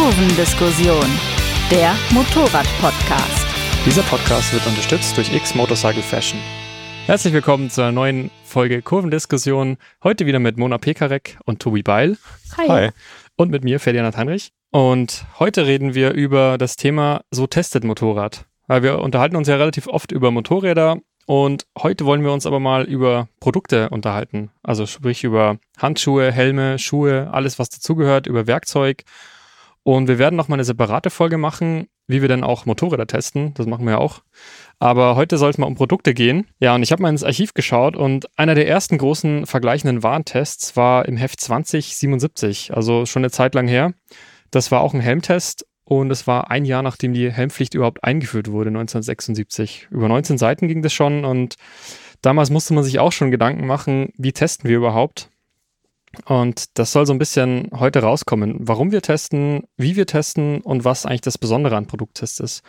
Kurvendiskussion, der Motorrad-Podcast. Dieser Podcast wird unterstützt durch X Motorcycle Fashion. Herzlich willkommen zur neuen Folge Kurvendiskussion. Heute wieder mit Mona Pekarek und Tobi Beil. Hi. Hi. Und mit mir, Ferdinand Heinrich. Und heute reden wir über das Thema So testet Motorrad. Weil wir unterhalten uns ja relativ oft über Motorräder und heute wollen wir uns aber mal über Produkte unterhalten. Also sprich über Handschuhe, Helme, Schuhe, alles was dazugehört, über Werkzeug. Und wir werden noch mal eine separate Folge machen, wie wir denn auch Motorräder testen. Das machen wir ja auch. Aber heute soll es mal um Produkte gehen. Ja, und ich habe mal ins Archiv geschaut und einer der ersten großen vergleichenden Warntests war im Heft 2077, also schon eine Zeit lang her. Das war auch ein Helmtest und es war ein Jahr, nachdem die Helmpflicht überhaupt eingeführt wurde, 1976. Über 19 Seiten ging das schon und damals musste man sich auch schon Gedanken machen, wie testen wir überhaupt? Und das soll so ein bisschen heute rauskommen, warum wir testen, wie wir testen und was eigentlich das Besondere an Produkttests ist.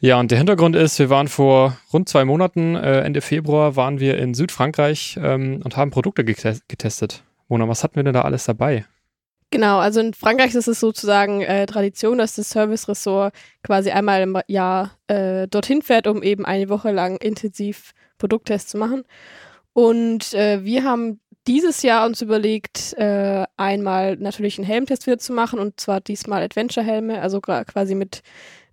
Ja, und der Hintergrund ist, wir waren vor rund zwei Monaten, äh, Ende Februar, waren wir in Südfrankreich ähm, und haben Produkte getestet. Mona, was hatten wir denn da alles dabei? Genau, also in Frankreich ist es sozusagen äh, Tradition, dass das Service-Ressort quasi einmal im Jahr äh, dorthin fährt, um eben eine Woche lang intensiv Produkttests zu machen. Und äh, wir haben dieses Jahr uns überlegt, äh, einmal natürlich einen Helmtest wieder zu machen und zwar diesmal Adventure-Helme, also quasi mit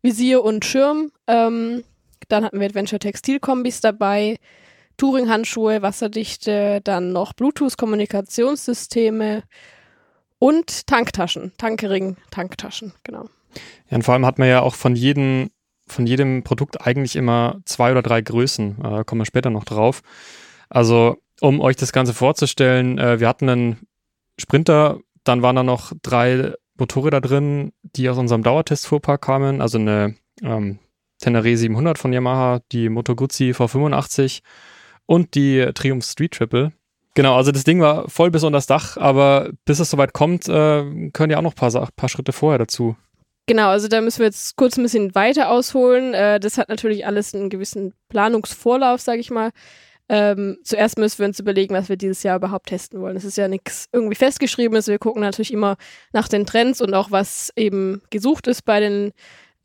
Visier und Schirm. Ähm, dann hatten wir Adventure-Textil-Kombis dabei, Touring-Handschuhe, Wasserdichte, dann noch Bluetooth-Kommunikationssysteme und Tanktaschen, Tankering, Tanktaschen, genau. Ja, und vor allem hat man ja auch von jedem, von jedem Produkt eigentlich immer zwei oder drei Größen. Äh, kommen wir später noch drauf. Also, um euch das Ganze vorzustellen, äh, wir hatten einen Sprinter, dann waren da noch drei Motorräder drin, die aus unserem Dauertest-Fuhrpark kamen, also eine ähm, Tenere 700 von Yamaha, die Moto Guzzi V85 und die Triumph Street Triple. Genau, also das Ding war voll bis unter das Dach, aber bis es soweit kommt, äh, können ja auch noch ein paar, paar Schritte vorher dazu. Genau, also da müssen wir jetzt kurz ein bisschen weiter ausholen. Äh, das hat natürlich alles einen gewissen Planungsvorlauf, sage ich mal. Ähm, zuerst müssen wir uns überlegen, was wir dieses Jahr überhaupt testen wollen. Es ist ja nichts irgendwie festgeschriebenes. Wir gucken natürlich immer nach den Trends und auch was eben gesucht ist bei den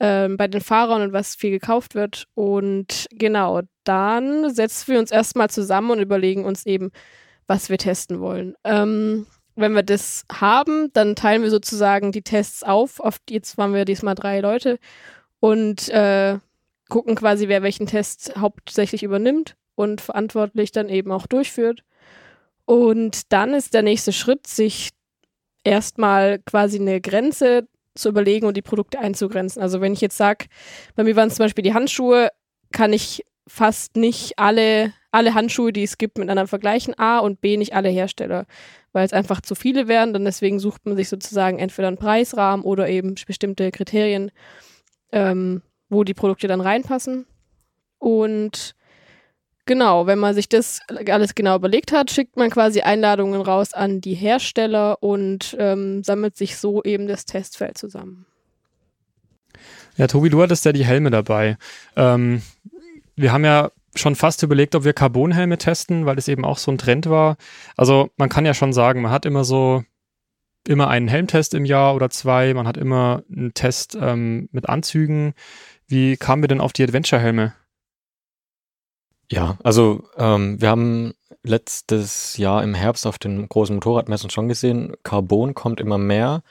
ähm, bei den Fahrern und was viel gekauft wird. Und genau, dann setzen wir uns erstmal zusammen und überlegen uns eben, was wir testen wollen. Ähm, wenn wir das haben, dann teilen wir sozusagen die Tests auf. Auf jetzt waren wir diesmal drei Leute und äh, gucken quasi, wer welchen Test hauptsächlich übernimmt und verantwortlich dann eben auch durchführt. Und dann ist der nächste Schritt, sich erstmal quasi eine Grenze zu überlegen und die Produkte einzugrenzen. Also wenn ich jetzt sage, bei mir waren es zum Beispiel die Handschuhe, kann ich fast nicht alle, alle Handschuhe, die es gibt, miteinander vergleichen. A und B nicht alle Hersteller, weil es einfach zu viele wären. Dann deswegen sucht man sich sozusagen entweder einen Preisrahmen oder eben bestimmte Kriterien, ähm, wo die Produkte dann reinpassen. Und genau, wenn man sich das alles genau überlegt hat, schickt man quasi Einladungen raus an die Hersteller und ähm, sammelt sich so eben das Testfeld zusammen. Ja, Tobi, du hattest ja die Helme dabei. Ähm, wir haben ja schon fast überlegt, ob wir Carbonhelme testen, weil es eben auch so ein Trend war. Also man kann ja schon sagen, man hat immer so immer einen Helmtest im Jahr oder zwei, man hat immer einen Test ähm, mit Anzügen. Wie kamen wir denn auf die Adventure-Helme? Ja, also ähm, wir haben letztes Jahr im Herbst auf den großen Motorradmessen schon gesehen, Carbon kommt immer mehr.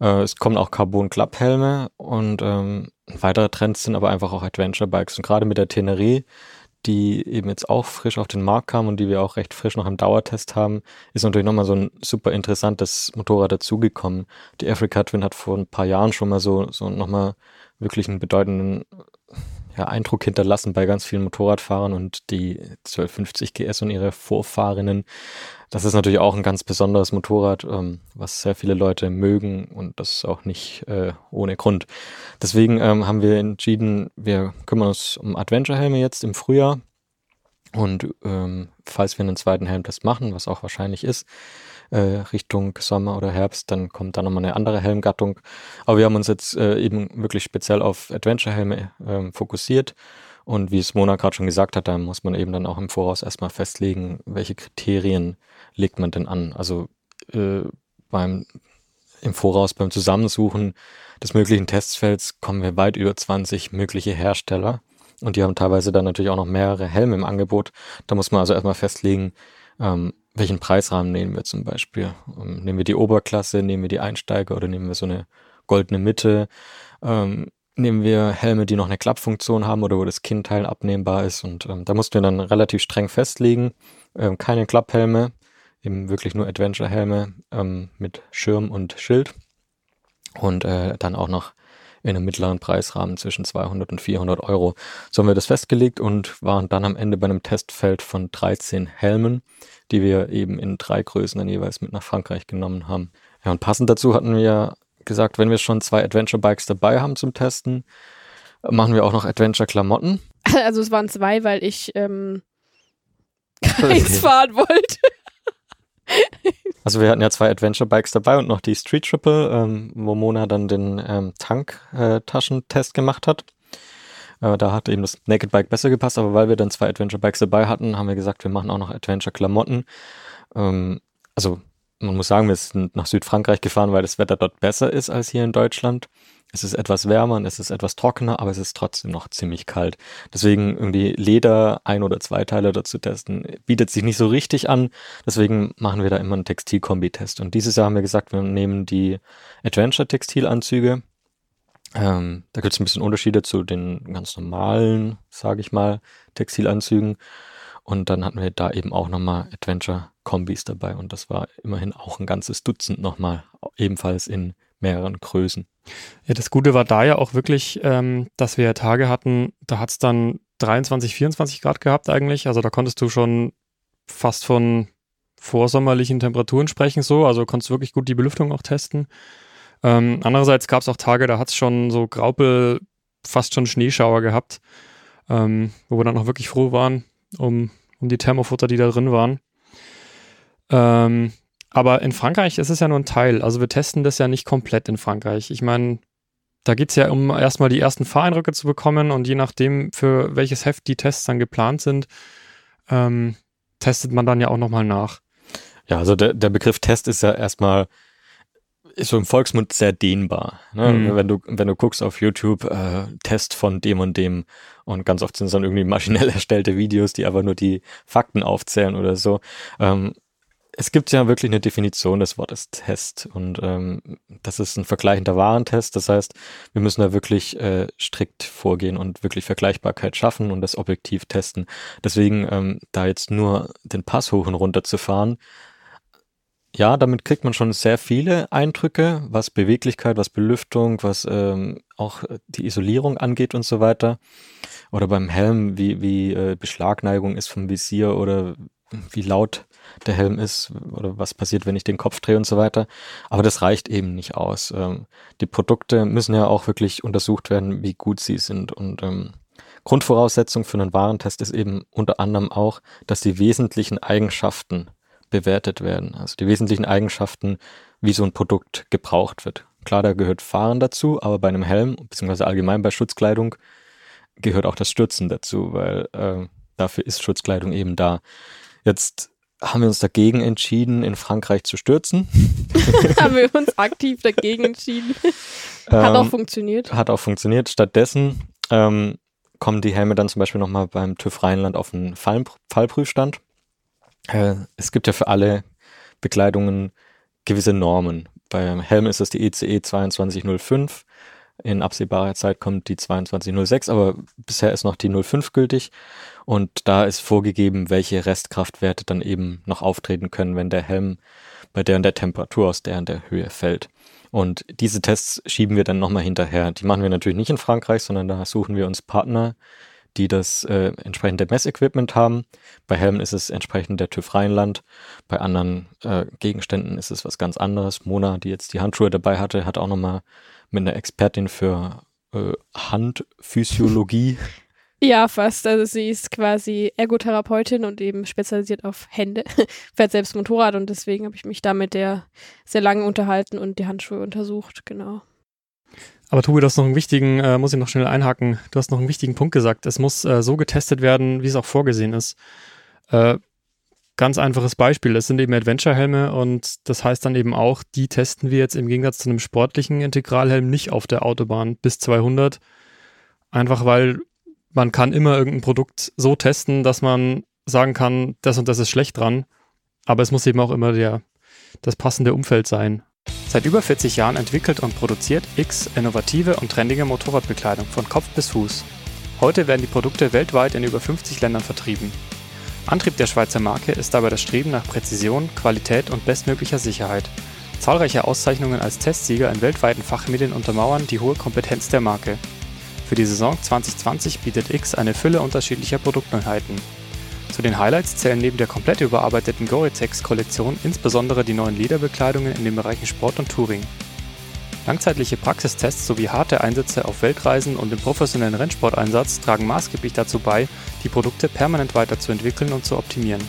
Äh, es kommen auch Carbon-Klapphelme und ähm, weitere Trends sind aber einfach auch Adventure-Bikes. Und gerade mit der Tenerie, die eben jetzt auch frisch auf den Markt kam und die wir auch recht frisch noch im Dauertest haben, ist natürlich nochmal so ein super interessantes Motorrad dazugekommen. Die Africa Twin hat vor ein paar Jahren schon mal so, so nochmal wirklich einen bedeutenden ja, Eindruck hinterlassen bei ganz vielen Motorradfahrern und die 1250 GS und ihre Vorfahrinnen. Das ist natürlich auch ein ganz besonderes Motorrad, ähm, was sehr viele Leute mögen und das auch nicht äh, ohne Grund. Deswegen ähm, haben wir entschieden, wir kümmern uns um Adventure-Helme jetzt im Frühjahr und ähm, falls wir einen zweiten Helmtest machen, was auch wahrscheinlich ist, äh, Richtung Sommer oder Herbst, dann kommt da nochmal eine andere Helmgattung. Aber wir haben uns jetzt äh, eben wirklich speziell auf Adventure-Helme äh, fokussiert. Und wie es Mona gerade schon gesagt hat, da muss man eben dann auch im Voraus erstmal festlegen, welche Kriterien legt man denn an. Also äh, beim im Voraus beim Zusammensuchen des möglichen Testfelds kommen wir weit über 20 mögliche Hersteller. Und die haben teilweise dann natürlich auch noch mehrere Helme im Angebot. Da muss man also erstmal festlegen, ähm, welchen Preisrahmen nehmen wir zum Beispiel. Ähm, nehmen wir die Oberklasse, nehmen wir die Einsteiger oder nehmen wir so eine goldene Mitte? Ähm, nehmen wir Helme, die noch eine Klappfunktion haben oder wo das Kinnteil abnehmbar ist. Und ähm, da mussten wir dann relativ streng festlegen. Ähm, keine Klapphelme, eben wirklich nur Adventure-Helme ähm, mit Schirm und Schild. Und äh, dann auch noch in einem mittleren Preisrahmen zwischen 200 und 400 Euro. So haben wir das festgelegt und waren dann am Ende bei einem Testfeld von 13 Helmen, die wir eben in drei Größen dann jeweils mit nach Frankreich genommen haben. Ja, und passend dazu hatten wir gesagt, wenn wir schon zwei Adventure Bikes dabei haben zum Testen, machen wir auch noch Adventure Klamotten. Also es waren zwei, weil ich ähm, keins fahren wollte. Also wir hatten ja zwei Adventure Bikes dabei und noch die Street Triple, ähm, wo Mona dann den ähm, Tank-Taschentest äh, gemacht hat. Äh, da hat eben das Naked Bike besser gepasst, aber weil wir dann zwei Adventure Bikes dabei hatten, haben wir gesagt, wir machen auch noch Adventure Klamotten. Ähm, also man muss sagen, wir sind nach Südfrankreich gefahren, weil das Wetter dort besser ist als hier in Deutschland. Es ist etwas wärmer und es ist etwas trockener, aber es ist trotzdem noch ziemlich kalt. Deswegen irgendwie Leder, ein oder zwei Teile dazu testen, bietet sich nicht so richtig an. Deswegen machen wir da immer einen Textilkombi-Test. Und dieses Jahr haben wir gesagt, wir nehmen die Adventure-Textilanzüge. Ähm, da gibt es ein bisschen Unterschiede zu den ganz normalen, sage ich mal, Textilanzügen. Und dann hatten wir da eben auch nochmal Adventure-Kombis dabei. Und das war immerhin auch ein ganzes Dutzend nochmal, ebenfalls in mehreren Größen. Ja, das Gute war da ja auch wirklich, ähm, dass wir Tage hatten, da hat es dann 23, 24 Grad gehabt eigentlich. Also da konntest du schon fast von vorsommerlichen Temperaturen sprechen so. Also konntest du wirklich gut die Belüftung auch testen. Ähm, andererseits gab es auch Tage, da hat es schon so Graupel, fast schon Schneeschauer gehabt, ähm, wo wir dann auch wirklich froh waren um, um die Thermofutter, die da drin waren. Ähm, aber in Frankreich ist es ja nur ein Teil. Also wir testen das ja nicht komplett in Frankreich. Ich meine, da geht es ja um erstmal die ersten Fahreindrücke zu bekommen und je nachdem, für welches Heft die Tests dann geplant sind, ähm, testet man dann ja auch nochmal nach. Ja, also der, der Begriff Test ist ja erstmal ist so im Volksmund sehr dehnbar. Ne? Mhm. Wenn du wenn du guckst auf YouTube äh, Test von dem und dem und ganz oft sind es dann irgendwie maschinell erstellte Videos, die aber nur die Fakten aufzählen oder so. Ähm, es gibt ja wirklich eine Definition des Wortes Test und ähm, das ist ein vergleichender Warentest. Das heißt, wir müssen da wirklich äh, strikt vorgehen und wirklich Vergleichbarkeit schaffen und das objektiv testen. Deswegen ähm, da jetzt nur den Pass hoch und runter zu fahren, ja, damit kriegt man schon sehr viele Eindrücke, was Beweglichkeit, was Belüftung, was ähm, auch die Isolierung angeht und so weiter. Oder beim Helm, wie, wie äh, Beschlagneigung ist vom Visier oder wie laut der Helm ist oder was passiert, wenn ich den Kopf drehe und so weiter. Aber das reicht eben nicht aus. Ähm, die Produkte müssen ja auch wirklich untersucht werden, wie gut sie sind. Und ähm, Grundvoraussetzung für einen Warentest ist eben unter anderem auch, dass die wesentlichen Eigenschaften bewertet werden. Also die wesentlichen Eigenschaften, wie so ein Produkt gebraucht wird. Klar, da gehört Fahren dazu, aber bei einem Helm, beziehungsweise allgemein bei Schutzkleidung, gehört auch das Stürzen dazu, weil äh, dafür ist Schutzkleidung eben da. Jetzt haben wir uns dagegen entschieden, in Frankreich zu stürzen. haben wir uns aktiv dagegen entschieden. Hat ähm, auch funktioniert. Hat auch funktioniert. Stattdessen ähm, kommen die Helme dann zum Beispiel nochmal beim TÜV Rheinland auf einen Fall, Fallprüfstand. Äh, es gibt ja für alle Bekleidungen gewisse Normen. Beim Helm ist es die ECE 2205. In absehbarer Zeit kommt die 2206, aber bisher ist noch die 05 gültig. Und da ist vorgegeben, welche Restkraftwerte dann eben noch auftreten können, wenn der Helm bei der und der Temperatur aus der und der Höhe fällt. Und diese Tests schieben wir dann nochmal hinterher. Die machen wir natürlich nicht in Frankreich, sondern da suchen wir uns Partner, die das äh, entsprechende Messequipment haben. Bei Helmen ist es entsprechend der TÜV Rheinland. Bei anderen äh, Gegenständen ist es was ganz anderes. Mona, die jetzt die Handschuhe dabei hatte, hat auch nochmal mit einer Expertin für äh, Handphysiologie. Ja, fast. Also sie ist quasi Ergotherapeutin und eben spezialisiert auf Hände, fährt selbst Motorrad und deswegen habe ich mich da mit der sehr lange unterhalten und die Handschuhe untersucht, genau. Aber Tobi, du hast noch einen wichtigen, äh, muss ich noch schnell einhaken, du hast noch einen wichtigen Punkt gesagt. Es muss äh, so getestet werden, wie es auch vorgesehen ist. Äh, ganz einfaches Beispiel. Das sind eben Adventure-Helme und das heißt dann eben auch, die testen wir jetzt im Gegensatz zu einem sportlichen Integralhelm nicht auf der Autobahn bis 200. Einfach weil man kann immer irgendein Produkt so testen, dass man sagen kann, das und das ist schlecht dran. Aber es muss eben auch immer der, das passende Umfeld sein. Seit über 40 Jahren entwickelt und produziert X innovative und trendige Motorradbekleidung von Kopf bis Fuß. Heute werden die Produkte weltweit in über 50 Ländern vertrieben. Antrieb der Schweizer Marke ist dabei das Streben nach Präzision, Qualität und bestmöglicher Sicherheit. Zahlreiche Auszeichnungen als Testsieger in weltweiten Fachmedien untermauern die hohe Kompetenz der Marke. Für die Saison 2020 bietet X eine Fülle unterschiedlicher Produktneuheiten. Zu den Highlights zählen neben der komplett überarbeiteten Gore-Tex-Kollektion insbesondere die neuen Lederbekleidungen in den Bereichen Sport und Touring. Langzeitliche Praxistests sowie harte Einsätze auf Weltreisen und im professionellen Rennsporteinsatz tragen maßgeblich dazu bei, die Produkte permanent weiterzuentwickeln und zu optimieren.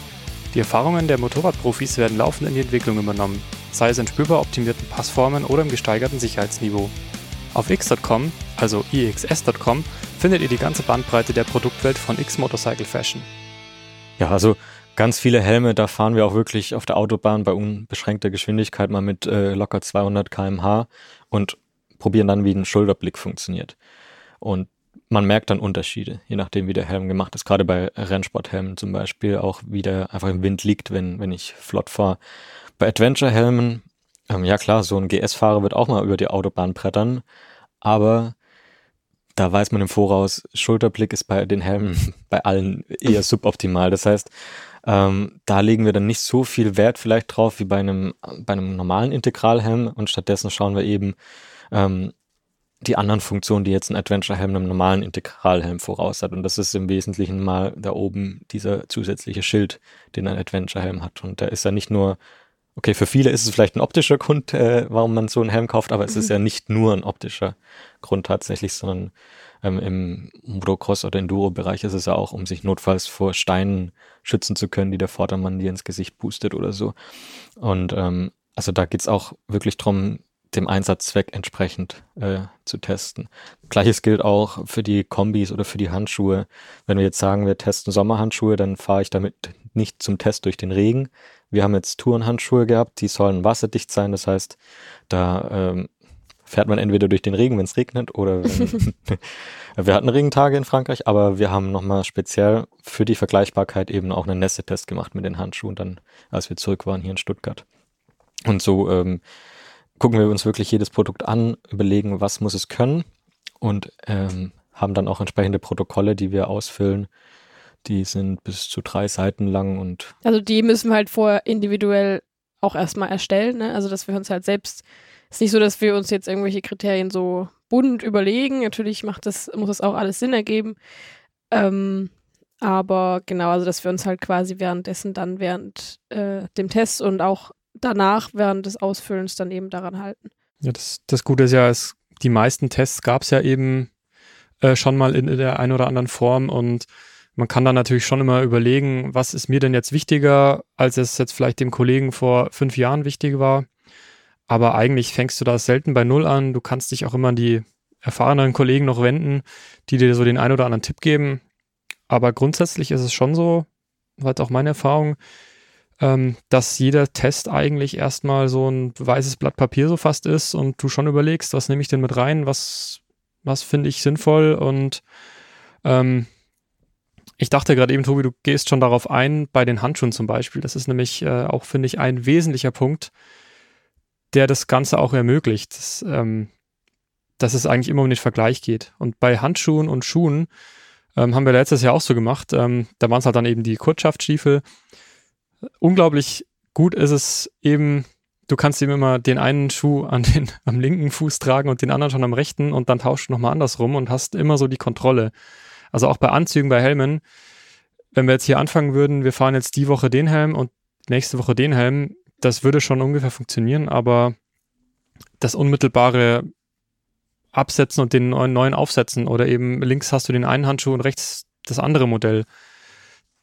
Die Erfahrungen der Motorradprofis werden laufend in die Entwicklung übernommen, sei es in spürbar optimierten Passformen oder im gesteigerten Sicherheitsniveau. Auf x.com, also ixs.com, findet ihr die ganze Bandbreite der Produktwelt von X Motorcycle Fashion. Ja, also ganz viele Helme, da fahren wir auch wirklich auf der Autobahn bei unbeschränkter Geschwindigkeit mal mit äh, locker 200 km/h und probieren dann, wie ein Schulterblick funktioniert. Und man merkt dann Unterschiede, je nachdem, wie der Helm gemacht ist. Gerade bei Rennsporthelmen zum Beispiel, auch wie der einfach im Wind liegt, wenn, wenn ich flott fahre. Bei Adventure-Helmen, ähm, ja klar, so ein GS-Fahrer wird auch mal über die Autobahn brettern, aber da weiß man im Voraus, Schulterblick ist bei den Helmen bei allen eher suboptimal. Das heißt, ähm, da legen wir dann nicht so viel Wert vielleicht drauf wie bei einem, bei einem normalen Integralhelm und stattdessen schauen wir eben ähm, die anderen Funktionen, die jetzt ein Adventure-Helm einem normalen Integralhelm voraus hat. Und das ist im Wesentlichen mal da oben dieser zusätzliche Schild, den ein Adventure-Helm hat. Und da ist ja nicht nur, okay, für viele ist es vielleicht ein optischer Grund, äh, warum man so einen Helm kauft, aber es ist ja nicht nur ein optischer Grund tatsächlich, sondern ähm, im Motocross- oder Enduro-Bereich ist es ja auch, um sich notfalls vor Steinen schützen zu können, die der Vordermann dir ins Gesicht boostet oder so. Und ähm, also da geht's auch wirklich drum, dem Einsatzzweck entsprechend äh, zu testen. Gleiches gilt auch für die Kombis oder für die Handschuhe. Wenn wir jetzt sagen, wir testen Sommerhandschuhe, dann fahre ich damit nicht zum Test durch den Regen. Wir haben jetzt Tourenhandschuhe gehabt, die sollen wasserdicht sein. Das heißt, da ähm, fährt man entweder durch den Regen, wenn es regnet, oder wenn, wir hatten Regentage in Frankreich, aber wir haben nochmal speziell für die Vergleichbarkeit eben auch einen Nässetest gemacht mit den Handschuhen, dann als wir zurück waren hier in Stuttgart. Und so ähm, gucken wir uns wirklich jedes Produkt an, überlegen, was muss es können und ähm, haben dann auch entsprechende Protokolle, die wir ausfüllen. Die sind bis zu drei Seiten lang und. Also die müssen wir halt vorher individuell auch erstmal erstellen, ne? Also dass wir uns halt selbst, ist nicht so, dass wir uns jetzt irgendwelche Kriterien so bunt überlegen. Natürlich macht das, muss das auch alles Sinn ergeben. Ähm, aber genau, also dass wir uns halt quasi währenddessen dann während äh, dem Test und auch danach während des Ausfüllens dann eben daran halten. Ja, das, das Gute ist ja, es, die meisten Tests gab es ja eben äh, schon mal in, in der einen oder anderen Form und man kann dann natürlich schon immer überlegen, was ist mir denn jetzt wichtiger, als es jetzt vielleicht dem Kollegen vor fünf Jahren wichtig war. Aber eigentlich fängst du da selten bei Null an. Du kannst dich auch immer an die erfahrenen Kollegen noch wenden, die dir so den einen oder anderen Tipp geben. Aber grundsätzlich ist es schon so, war auch meine Erfahrung, ähm, dass jeder Test eigentlich erstmal so ein weißes Blatt Papier so fast ist und du schon überlegst, was nehme ich denn mit rein, was, was finde ich sinnvoll und ähm, ich dachte gerade eben, Tobi, du gehst schon darauf ein, bei den Handschuhen zum Beispiel. Das ist nämlich äh, auch, finde ich, ein wesentlicher Punkt, der das Ganze auch ermöglicht, dass, ähm, dass es eigentlich immer um den Vergleich geht. Und bei Handschuhen und Schuhen ähm, haben wir letztes Jahr auch so gemacht. Ähm, da waren es halt dann eben die Kurzschaftsstiefel unglaublich gut ist es eben, du kannst ihm immer den einen Schuh an den, am linken Fuß tragen und den anderen schon am rechten und dann tauschst du nochmal andersrum und hast immer so die Kontrolle. Also auch bei Anzügen, bei Helmen, wenn wir jetzt hier anfangen würden, wir fahren jetzt die Woche den Helm und nächste Woche den Helm, das würde schon ungefähr funktionieren, aber das unmittelbare Absetzen und den neuen, aufsetzen oder eben links hast du den einen Handschuh und rechts das andere Modell.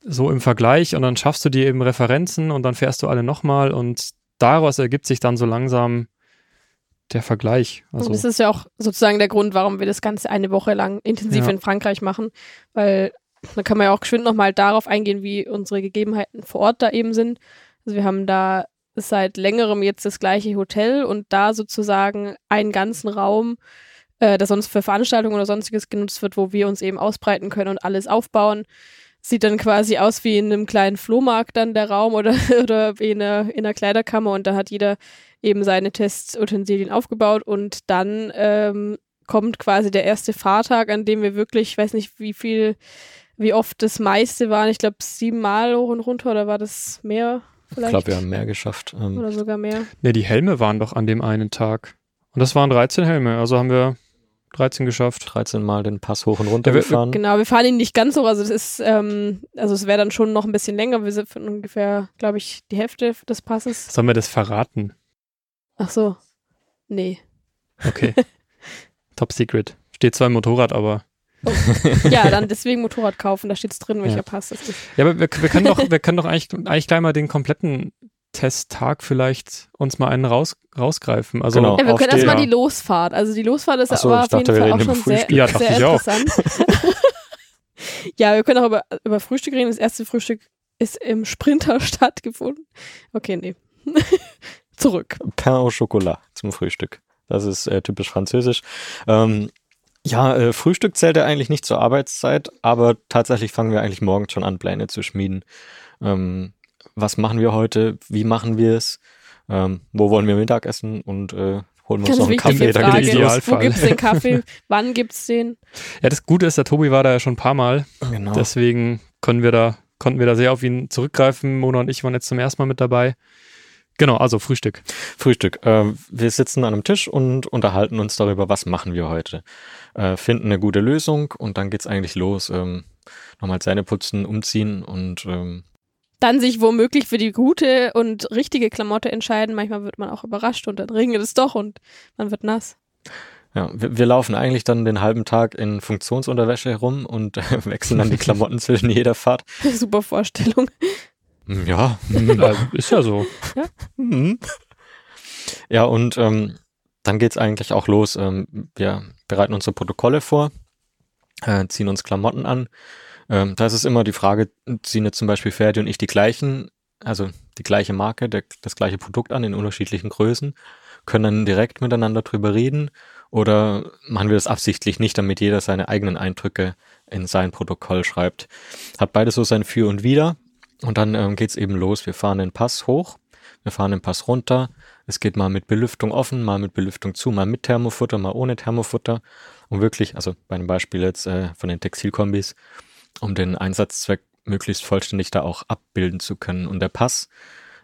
So im Vergleich und dann schaffst du dir eben Referenzen und dann fährst du alle nochmal und daraus ergibt sich dann so langsam der Vergleich. Also und das ist ja auch sozusagen der Grund, warum wir das Ganze eine Woche lang intensiv ja. in Frankreich machen, weil dann kann man ja auch geschwind nochmal darauf eingehen, wie unsere Gegebenheiten vor Ort da eben sind. Also wir haben da seit längerem jetzt das gleiche Hotel und da sozusagen einen ganzen Raum, äh, der sonst für Veranstaltungen oder sonstiges genutzt wird, wo wir uns eben ausbreiten können und alles aufbauen. Sieht dann quasi aus wie in einem kleinen Flohmarkt dann der Raum oder, oder wie in einer, in einer Kleiderkammer und da hat jeder eben seine Testutensilien aufgebaut und dann ähm, kommt quasi der erste Fahrtag, an dem wir wirklich, ich weiß nicht, wie viel, wie oft das meiste waren. Ich glaube, siebenmal hoch und runter oder war das mehr? Vielleicht? Ich glaube, wir haben mehr geschafft. Ähm, Oder sogar mehr. Ne, die Helme waren doch an dem einen Tag. Und das waren 13 Helme, also haben wir 13 geschafft. 13 Mal den Pass hoch und runter Ja, wir- gefahren. Genau, wir fahren ihn nicht ganz hoch. Also das ist, ähm, also es wäre dann schon noch ein bisschen länger. Wir sind von ungefähr, glaube ich, die Hälfte des Passes. Sollen wir das verraten? Ach so. Nee. Okay. Top Secret. Steht zwar im Motorrad, aber. Ja, dann deswegen Motorrad kaufen, da steht's drin, welcher Ja. Pass das ist. Ja, aber wir, wir können doch, wir können doch eigentlich, eigentlich gleich mal den kompletten Testtag vielleicht uns mal einen raus, rausgreifen. Also Genau. Ja, wir können erstmal Ja. die Losfahrt. Also die Losfahrt ist so, aber auf jeden dachte, wir Fall auch schon sehr, Frühstück. Ja, dachte sehr ich auch. interessant. ja, wir können auch über, über Frühstück reden. Das erste Frühstück ist im Sprinter stattgefunden. Okay, nee. Zurück. Pain au Chocolat zum Frühstück. Das ist äh, typisch französisch. Ähm, ja, äh, Frühstück zählt ja eigentlich nicht zur Arbeitszeit, aber tatsächlich fangen wir eigentlich morgens schon an, Pläne zu schmieden. Ähm, was machen wir heute? Wie machen wir es? Ähm, wo wollen wir Mittag essen? Und äh, holen wir uns Ganz noch einen Kaffee. Da Frage. Im los. Idealfall. Wo gibt's den Kaffee? Wann gibt's den? Ja, das Gute ist, der Tobi war da ja schon ein paar Mal. Genau. Deswegen können wir da, konnten wir da sehr auf ihn zurückgreifen. Mona und ich waren jetzt zum ersten Mal mit dabei. Genau, also Frühstück. Frühstück. Ähm, wir sitzen an einem Tisch und unterhalten uns darüber, was machen wir heute. Äh, finden eine gute Lösung und dann geht's eigentlich los. Ähm, nochmal Zähne putzen, umziehen und ähm, Dann sich womöglich für die gute und richtige Klamotte entscheiden. Manchmal wird man auch überrascht und dann regnet es doch und man wird nass. ja, wir, wir laufen eigentlich dann den halben Tag in Funktionsunterwäsche herum und äh, wechseln dann die Klamotten zwischen jeder Fahrt. Super Vorstellung. Ja. Ist ja so. Mhm. Ja, und ähm, dann geht's eigentlich auch los. Ähm, wir bereiten unsere Protokolle vor, äh, ziehen uns Klamotten an. Ähm, da ist es immer die Frage, ziehen jetzt zum Beispiel Ferdi und ich die gleichen, also die gleiche Marke, der, das gleiche Produkt an in unterschiedlichen Größen, können dann direkt miteinander drüber reden oder machen wir das absichtlich nicht, damit jeder seine eigenen Eindrücke in sein Protokoll schreibt. Hat beides so sein Für und Wider. Und dann ähm, geht's eben los. Wir fahren den Pass hoch, wir fahren den Pass runter. Es geht mal mit Belüftung offen, mal mit Belüftung zu, mal mit Thermofutter, mal ohne Thermofutter. Um wirklich, also bei dem Beispiel jetzt äh, von den Textilkombis, um den Einsatzzweck möglichst vollständig da auch abbilden zu können. Und der Pass,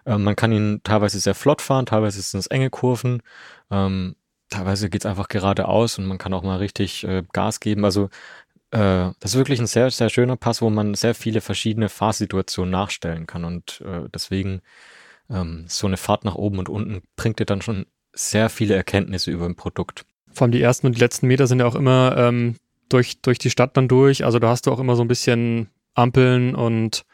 äh, man kann ihn teilweise sehr flott fahren, teilweise sind es enge Kurven, ähm, teilweise geht's einfach geradeaus und man kann auch mal richtig äh, Gas geben. Also äh, das ist wirklich ein sehr, sehr schöner Pass, wo man sehr viele verschiedene Fahrsituationen nachstellen kann. Und äh, deswegen ähm, so eine Fahrt nach oben und unten bringt dir dann schon sehr viele Erkenntnisse über ein Produkt. Vor allem die ersten und die letzten Meter sind ja auch immer ähm, durch, durch die Stadt dann durch. Also da hast du auch immer so ein bisschen Ampeln und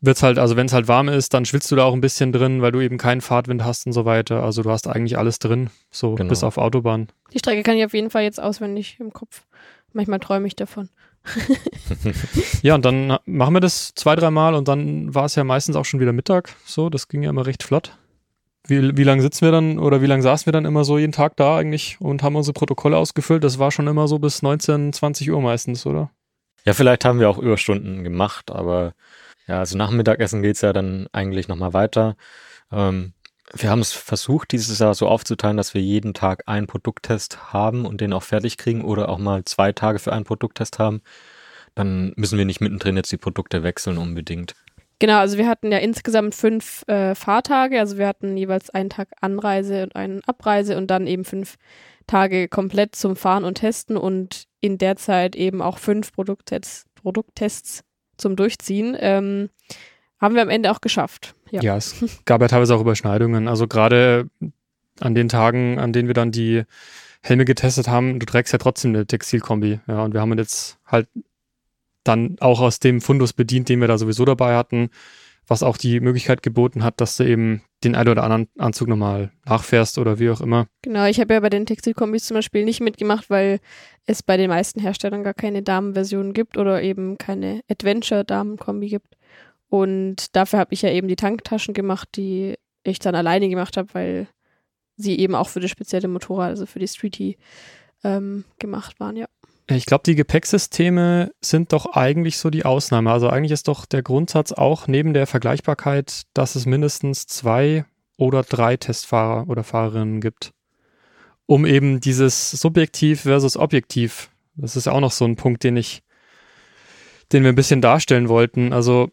wird's halt, also wenn es halt warm ist, dann schwitzt du da auch ein bisschen drin, weil du eben keinen Fahrtwind hast und so weiter. Also du hast eigentlich alles drin, so Genau. bis auf Autobahn. Die Strecke kann ich auf jeden Fall jetzt auswendig im Kopf. Manchmal träume ich davon. Ja, und dann machen wir das zwei, dreimal und dann war es ja meistens auch schon wieder Mittag. So, das ging ja immer recht flott. Wie, wie lange sitzen wir dann oder wie lange saßen wir dann immer so jeden Tag da eigentlich und haben unsere Protokolle ausgefüllt? Das war schon immer so bis 19, 20 Uhr meistens, oder? Ja, vielleicht haben wir auch Überstunden gemacht, aber ja, also nach dem Mittagessen geht's ja dann eigentlich nochmal weiter. Ähm, wir haben es versucht, dieses Jahr so aufzuteilen, dass wir jeden Tag einen Produkttest haben und den auch fertig kriegen oder auch mal zwei Tage für einen Produkttest haben. Dann müssen wir nicht mittendrin jetzt die Produkte wechseln unbedingt. Genau, also wir hatten ja insgesamt fünf äh, Fahrtage. Also wir hatten jeweils einen Tag Anreise und einen Abreise und dann eben fünf Tage komplett zum Fahren und Testen und in der Zeit eben auch fünf Produkttests, Produkttests zum Durchziehen. Ähm, haben wir am Ende auch geschafft. Ja. Ja, es gab ja teilweise auch Überschneidungen. Also gerade an den Tagen, an denen wir dann die Helme getestet haben, du trägst ja trotzdem eine Textilkombi. Ja, und wir haben uns jetzt halt dann auch aus dem Fundus bedient, den wir da sowieso dabei hatten, was auch die Möglichkeit geboten hat, dass du eben den einen oder anderen Anzug nochmal nachfährst oder wie auch immer. Genau, ich habe ja bei den Textilkombis zum Beispiel nicht mitgemacht, weil es bei den meisten Herstellern gar keine Damenversion gibt oder eben keine Adventure-Damenkombi gibt. Und dafür habe ich ja eben die Tanktaschen gemacht, die ich dann alleine gemacht habe, weil sie eben auch für das spezielle Motorrad, also für die Streetie, ähm, gemacht waren, ja. Ich glaube, die Gepäcksysteme sind doch eigentlich so die Ausnahme. Also eigentlich ist doch der Grundsatz auch neben der Vergleichbarkeit, dass es mindestens zwei oder drei Testfahrer oder Fahrerinnen gibt. Um eben dieses Subjektiv versus Objektiv. Das ist auch noch so ein Punkt, den ich, den wir ein bisschen darstellen wollten. Also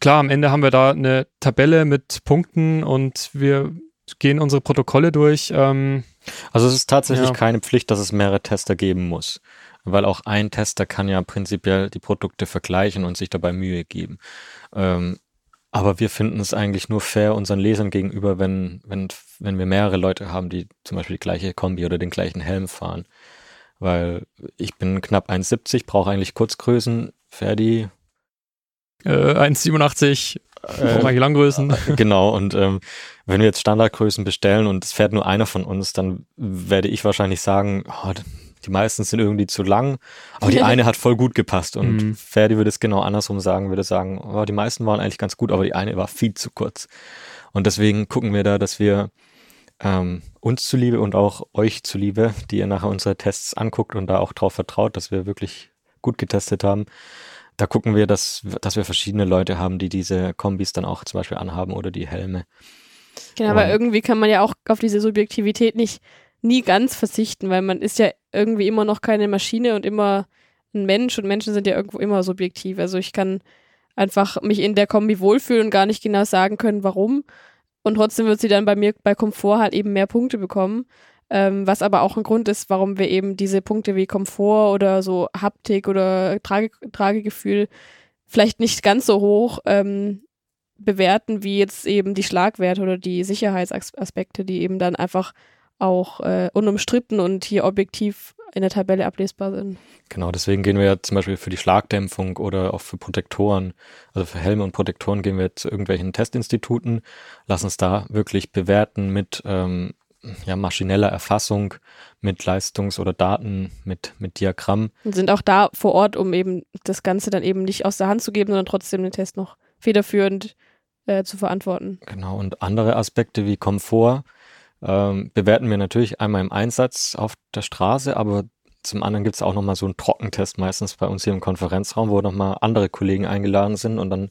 klar, am Ende haben wir da eine Tabelle mit Punkten und wir gehen unsere Protokolle durch. Ähm, also es ist tatsächlich ja. keine Pflicht, dass es mehrere Tester geben muss weil auch ein Tester kann ja prinzipiell die Produkte vergleichen und sich dabei Mühe geben. Ähm, aber wir finden es eigentlich nur fair unseren Lesern gegenüber, wenn, wenn, wenn wir mehrere Leute haben, die zum Beispiel die gleiche Kombi oder den gleichen Helm fahren. Weil ich bin knapp 1,70, brauche eigentlich Kurzgrößen. Ferdi? Äh, 1,87, äh, Langgrößen. Äh, genau, und ähm, wenn wir jetzt Standardgrößen bestellen und es fährt nur einer von uns, dann werde ich wahrscheinlich sagen, oh, die meisten sind irgendwie zu lang, aber die eine hat voll gut gepasst. Und mhm. Ferdi würde es genau andersrum sagen, würde sagen, oh, die meisten waren eigentlich ganz gut, aber die eine war viel zu kurz. Und deswegen gucken wir da, dass wir ähm, uns zuliebe und auch euch zuliebe, die ihr nachher unsere Tests anguckt und da auch drauf vertraut, dass wir wirklich gut getestet haben. Da gucken wir, dass, dass wir verschiedene Leute haben, die diese Kombis dann auch zum Beispiel anhaben oder die Helme. Genau, aber irgendwie kann man ja auch auf diese Subjektivität nicht nie ganz verzichten, weil man ist ja irgendwie immer noch keine Maschine und immer ein Mensch und Menschen sind ja irgendwo immer subjektiv. Also ich kann einfach mich in der Kombi wohlfühlen und gar nicht genau sagen können, warum. Und trotzdem wird sie dann bei mir bei Komfort halt eben mehr Punkte bekommen. Ähm, was aber auch ein Grund ist, warum wir eben diese Punkte wie Komfort oder so Haptik oder Trage, Tragegefühl vielleicht nicht ganz so hoch ähm, bewerten wie jetzt eben die Schlagwerte oder die Sicherheitsaspekte, die eben dann einfach auch äh, unumstritten und hier objektiv in der Tabelle ablesbar sind. Genau, deswegen gehen wir ja zum Beispiel für die Schlagdämpfung oder auch für Protektoren, also für Helme und Protektoren gehen wir zu irgendwelchen Testinstituten, lassen es da wirklich bewerten mit ähm, ja, maschineller Erfassung, mit Leistungs- oder Daten, mit, mit Diagramm. Und sind auch da vor Ort, um eben das Ganze dann eben nicht aus der Hand zu geben, sondern trotzdem den Test noch federführend äh, zu verantworten. Genau, und andere Aspekte wie Komfort ähm, bewerten wir natürlich einmal im Einsatz auf der Straße, aber zum anderen gibt es auch nochmal so einen Trockentest meistens bei uns hier im Konferenzraum, wo nochmal andere Kollegen eingeladen sind und dann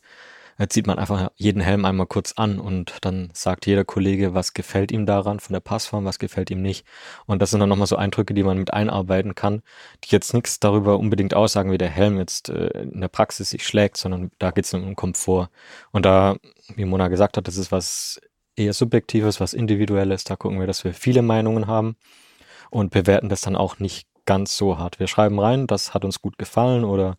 äh, zieht man einfach jeden Helm einmal kurz an und dann sagt jeder Kollege, was gefällt ihm daran von der Passform, was gefällt ihm nicht. Und das sind dann nochmal so Eindrücke, die man mit einarbeiten kann, die jetzt nichts darüber unbedingt aussagen, wie der Helm jetzt äh, in der Praxis sich schlägt, sondern da geht es um Komfort. Und da, wie Mona gesagt hat, das ist was eher Subjektives, was Individuelles. Da gucken wir, dass wir viele Meinungen haben und bewerten das dann auch nicht ganz so hart. Wir schreiben rein, das hat uns gut gefallen oder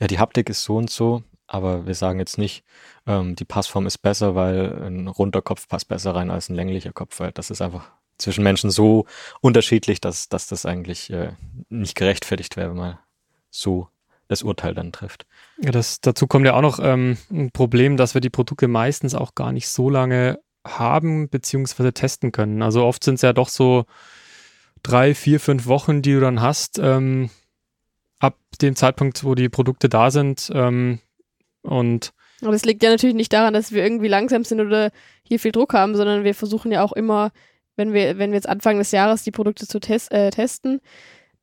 ja, die Haptik ist so und so, aber wir sagen jetzt nicht, ähm, die Passform ist besser, weil ein runder Kopf passt besser rein als ein länglicher Kopf, weil das ist einfach zwischen Menschen so unterschiedlich, dass, dass das eigentlich äh, nicht gerechtfertigt wäre, wenn man so das Urteil dann trifft. Ja, das, dazu kommt ja auch noch ähm, ein Problem, dass wir die Produkte meistens auch gar nicht so lange haben beziehungsweise testen können. Also oft sind es ja doch so drei, vier, fünf Wochen, die du dann hast, ähm, ab dem Zeitpunkt, wo die Produkte da sind. Ähm, und aber das liegt ja natürlich nicht daran, dass wir irgendwie langsam sind oder hier viel Druck haben, sondern wir versuchen ja auch immer, wenn wir, wenn wir jetzt Anfang des Jahres die Produkte zu tes äh, testen,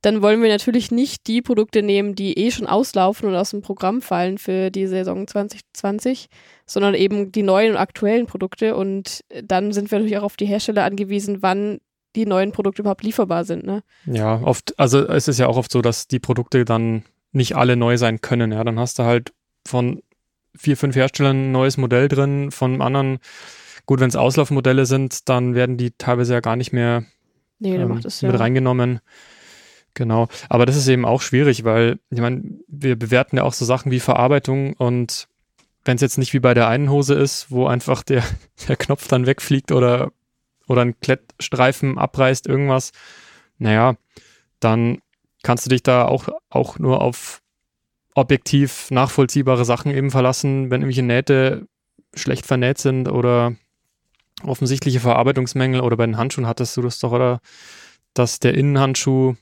dann wollen wir natürlich nicht die Produkte nehmen, die eh schon auslaufen und aus dem Programm fallen für die Saison 2020, sondern eben die neuen und aktuellen Produkte. Und dann sind wir natürlich auch auf die Hersteller angewiesen, wann die neuen Produkte überhaupt lieferbar sind. Ne? Ja, oft, also es ist ja auch oft so, dass die Produkte dann nicht alle neu sein können. Ja, dann hast du halt von vier, fünf Herstellern ein neues Modell drin, von anderen, gut, wenn es Auslaufmodelle sind, dann werden die teilweise ja gar nicht mehr nee, ähm, mit ja. reingenommen. Genau, aber das ist eben auch schwierig, weil ich meine, wir bewerten ja auch so Sachen wie Verarbeitung und wenn es jetzt nicht wie bei der einen Hose ist, wo einfach der, der Knopf dann wegfliegt oder, oder ein Klettstreifen abreißt, irgendwas, naja, dann kannst du dich da auch, auch nur auf objektiv nachvollziehbare Sachen eben verlassen, wenn irgendwelche Nähte schlecht vernäht sind oder offensichtliche Verarbeitungsmängel oder bei den Handschuhen hattest du das doch, oder dass der Innenhandschuh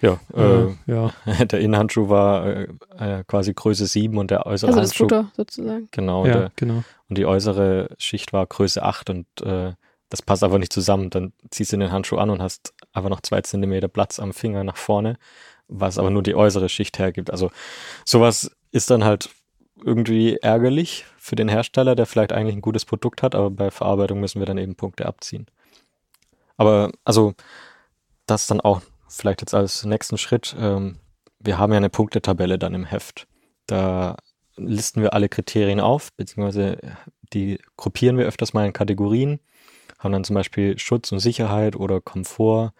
Ja, äh, äh, ja, der Innenhandschuh war äh, äh, quasi Größe 7 und der äußere Also das Handschuh, Futter sozusagen. genau, ja, der, genau. und die äußere Schicht war Größe 8 und äh, das passt einfach nicht zusammen. Dann ziehst du den Handschuh an und hast einfach noch zwei Zentimeter Platz am Finger nach vorne, was aber nur die äußere Schicht hergibt. Also sowas ist dann halt irgendwie ärgerlich für den Hersteller, der vielleicht eigentlich ein gutes Produkt hat, aber bei Verarbeitung müssen wir dann eben Punkte abziehen. Aber also das dann auch vielleicht jetzt als nächsten Schritt. Ähm, wir haben ja eine Punktetabelle dann im Heft. Da listen wir alle Kriterien auf, beziehungsweise die gruppieren wir öfters mal in Kategorien, haben dann zum Beispiel Schutz und Sicherheit oder Komfort,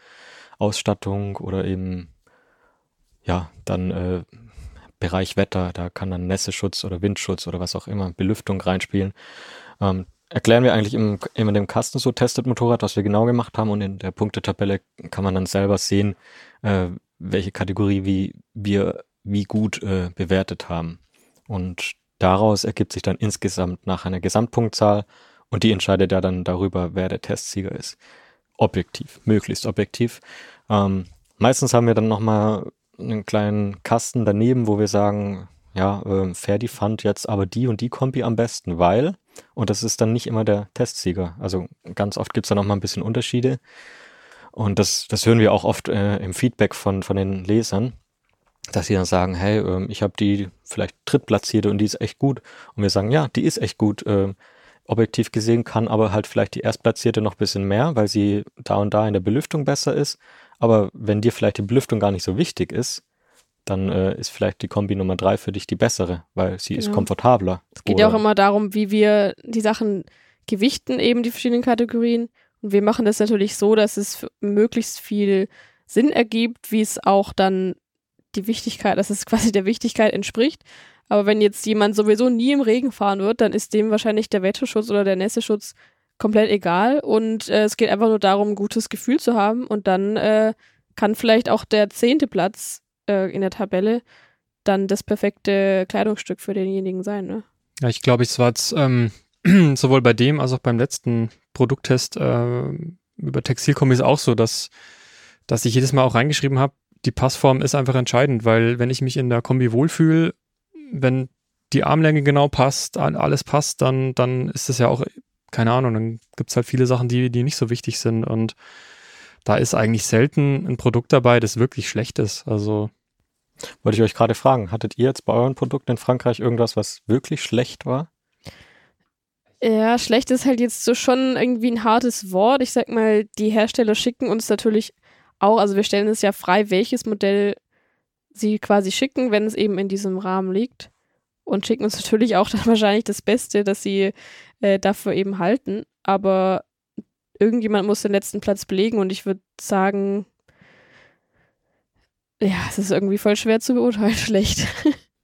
Ausstattung oder eben ja dann äh, Bereich Wetter, da kann dann Nässeschutz oder Windschutz oder was auch immer, Belüftung reinspielen. Ähm, erklären wir eigentlich im, immer dem Kasten so Testet Motorrad, was wir genau gemacht haben und in der Punktetabelle kann man dann selber sehen, äh, welche Kategorie wie wir wie gut äh, bewertet haben. Und daraus ergibt sich dann insgesamt nach einer Gesamtpunktzahl und die entscheidet ja dann darüber, wer der Testsieger ist. Objektiv, möglichst objektiv. Ähm, meistens haben wir dann nochmal einen kleinen Kasten daneben, wo wir sagen, ja, äh, Ferdi fand jetzt aber die und die Kombi am besten, weil, und das ist dann nicht immer der Testsieger. Also ganz oft gibt's da nochmal ein bisschen Unterschiede. Und das, das hören wir auch oft äh, im Feedback von, von den Lesern, dass sie dann sagen, hey, ähm, ich habe die vielleicht drittplatzierte und die ist echt gut. Und wir sagen, ja, die ist echt gut. Ähm, objektiv gesehen kann aber halt vielleicht die erstplatzierte noch ein bisschen mehr, weil sie da und da in der Belüftung besser ist. Aber wenn dir vielleicht die Belüftung gar nicht so wichtig ist, dann äh, ist vielleicht die Kombi Nummer drei für dich die bessere, weil sie ist Genau. komfortabler. Es geht ja auch immer darum, wie wir die Sachen gewichten, eben die verschiedenen Kategorien. Und wir machen das natürlich so, dass es möglichst viel Sinn ergibt, wie es auch dann die Wichtigkeit, dass es quasi der Wichtigkeit entspricht. Aber wenn jetzt jemand sowieso nie im Regen fahren wird, dann ist dem wahrscheinlich der Wetterschutz oder der Nässeschutz komplett egal. Und äh, es geht einfach nur darum, ein gutes Gefühl zu haben. Und dann äh, kann vielleicht auch der zehnte Platz äh, in der Tabelle dann das perfekte Kleidungsstück für denjenigen sein. Ne? Ja, ich glaube, es war jetzt ähm, sowohl bei dem als auch beim letzten Produkttest äh, über Textilkombis auch so, dass, dass ich jedes Mal auch reingeschrieben habe, die Passform ist einfach entscheidend, weil wenn ich mich in der Kombi wohlfühle, wenn die Armlänge genau passt, alles passt, dann, dann ist es ja auch, keine Ahnung, dann gibt es halt viele Sachen, die, die nicht so wichtig sind und da ist eigentlich selten ein Produkt dabei, das wirklich schlecht ist. Also Wollte ich euch gerade fragen, hattet ihr jetzt bei euren Produkten in Frankreich irgendwas, was wirklich schlecht war? Ja, schlecht ist halt jetzt so schon irgendwie ein hartes Wort. Ich sag mal, die Hersteller schicken uns natürlich auch, also wir stellen es ja frei, welches Modell sie quasi schicken, wenn es eben in diesem Rahmen liegt. Und schicken uns natürlich auch dann wahrscheinlich das Beste, dass sie äh, dafür eben halten. Aber irgendjemand muss den letzten Platz belegen und ich würde sagen, ja, es ist irgendwie voll schwer zu beurteilen, schlecht.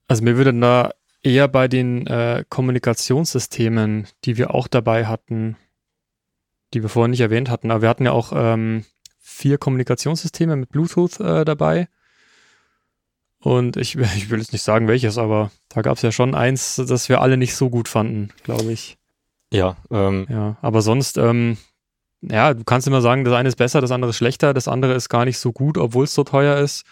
Also mir würde da eher bei den äh, Kommunikationssystemen, die wir auch dabei hatten, die wir vorher nicht erwähnt hatten, aber wir hatten ja auch ähm, vier Kommunikationssysteme mit Bluetooth äh, dabei. Und ich, ich will jetzt nicht sagen welches, aber da gab es ja schon eins, das wir alle nicht so gut fanden, glaube ich. Ja, ähm, Ja, aber sonst, ähm, ja, du kannst immer sagen, das eine ist besser, das andere ist schlechter, das andere ist gar nicht so gut, obwohl es so teuer ist.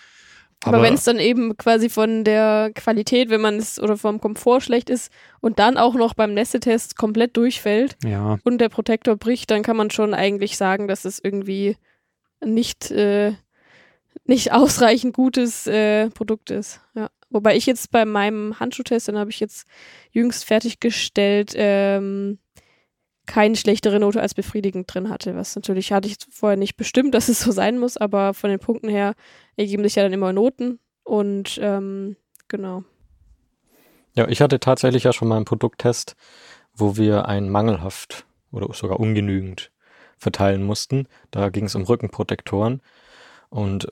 Aber, wenn es dann eben quasi von der Qualität, wenn man es oder vom Komfort schlecht ist und dann auch noch beim Nässetest komplett durchfällt ja, und der Protektor bricht, dann kann man schon eigentlich sagen, dass es irgendwie nicht, äh, nicht ausreichend gutes äh, Produkt ist. Ja. Wobei ich jetzt bei meinem Handschuhtest, den habe ich jetzt jüngst fertiggestellt, ähm, keine schlechtere Note als befriedigend drin hatte. Was natürlich hatte ich vorher nicht bestimmt, dass es so sein muss, aber von den Punkten her ergeben sich ja dann immer Noten und ähm, genau. Ja, ich hatte tatsächlich ja schon mal einen Produkttest, wo wir ein mangelhaft oder sogar ungenügend verteilen mussten. Da ging es um Rückenprotektoren. Und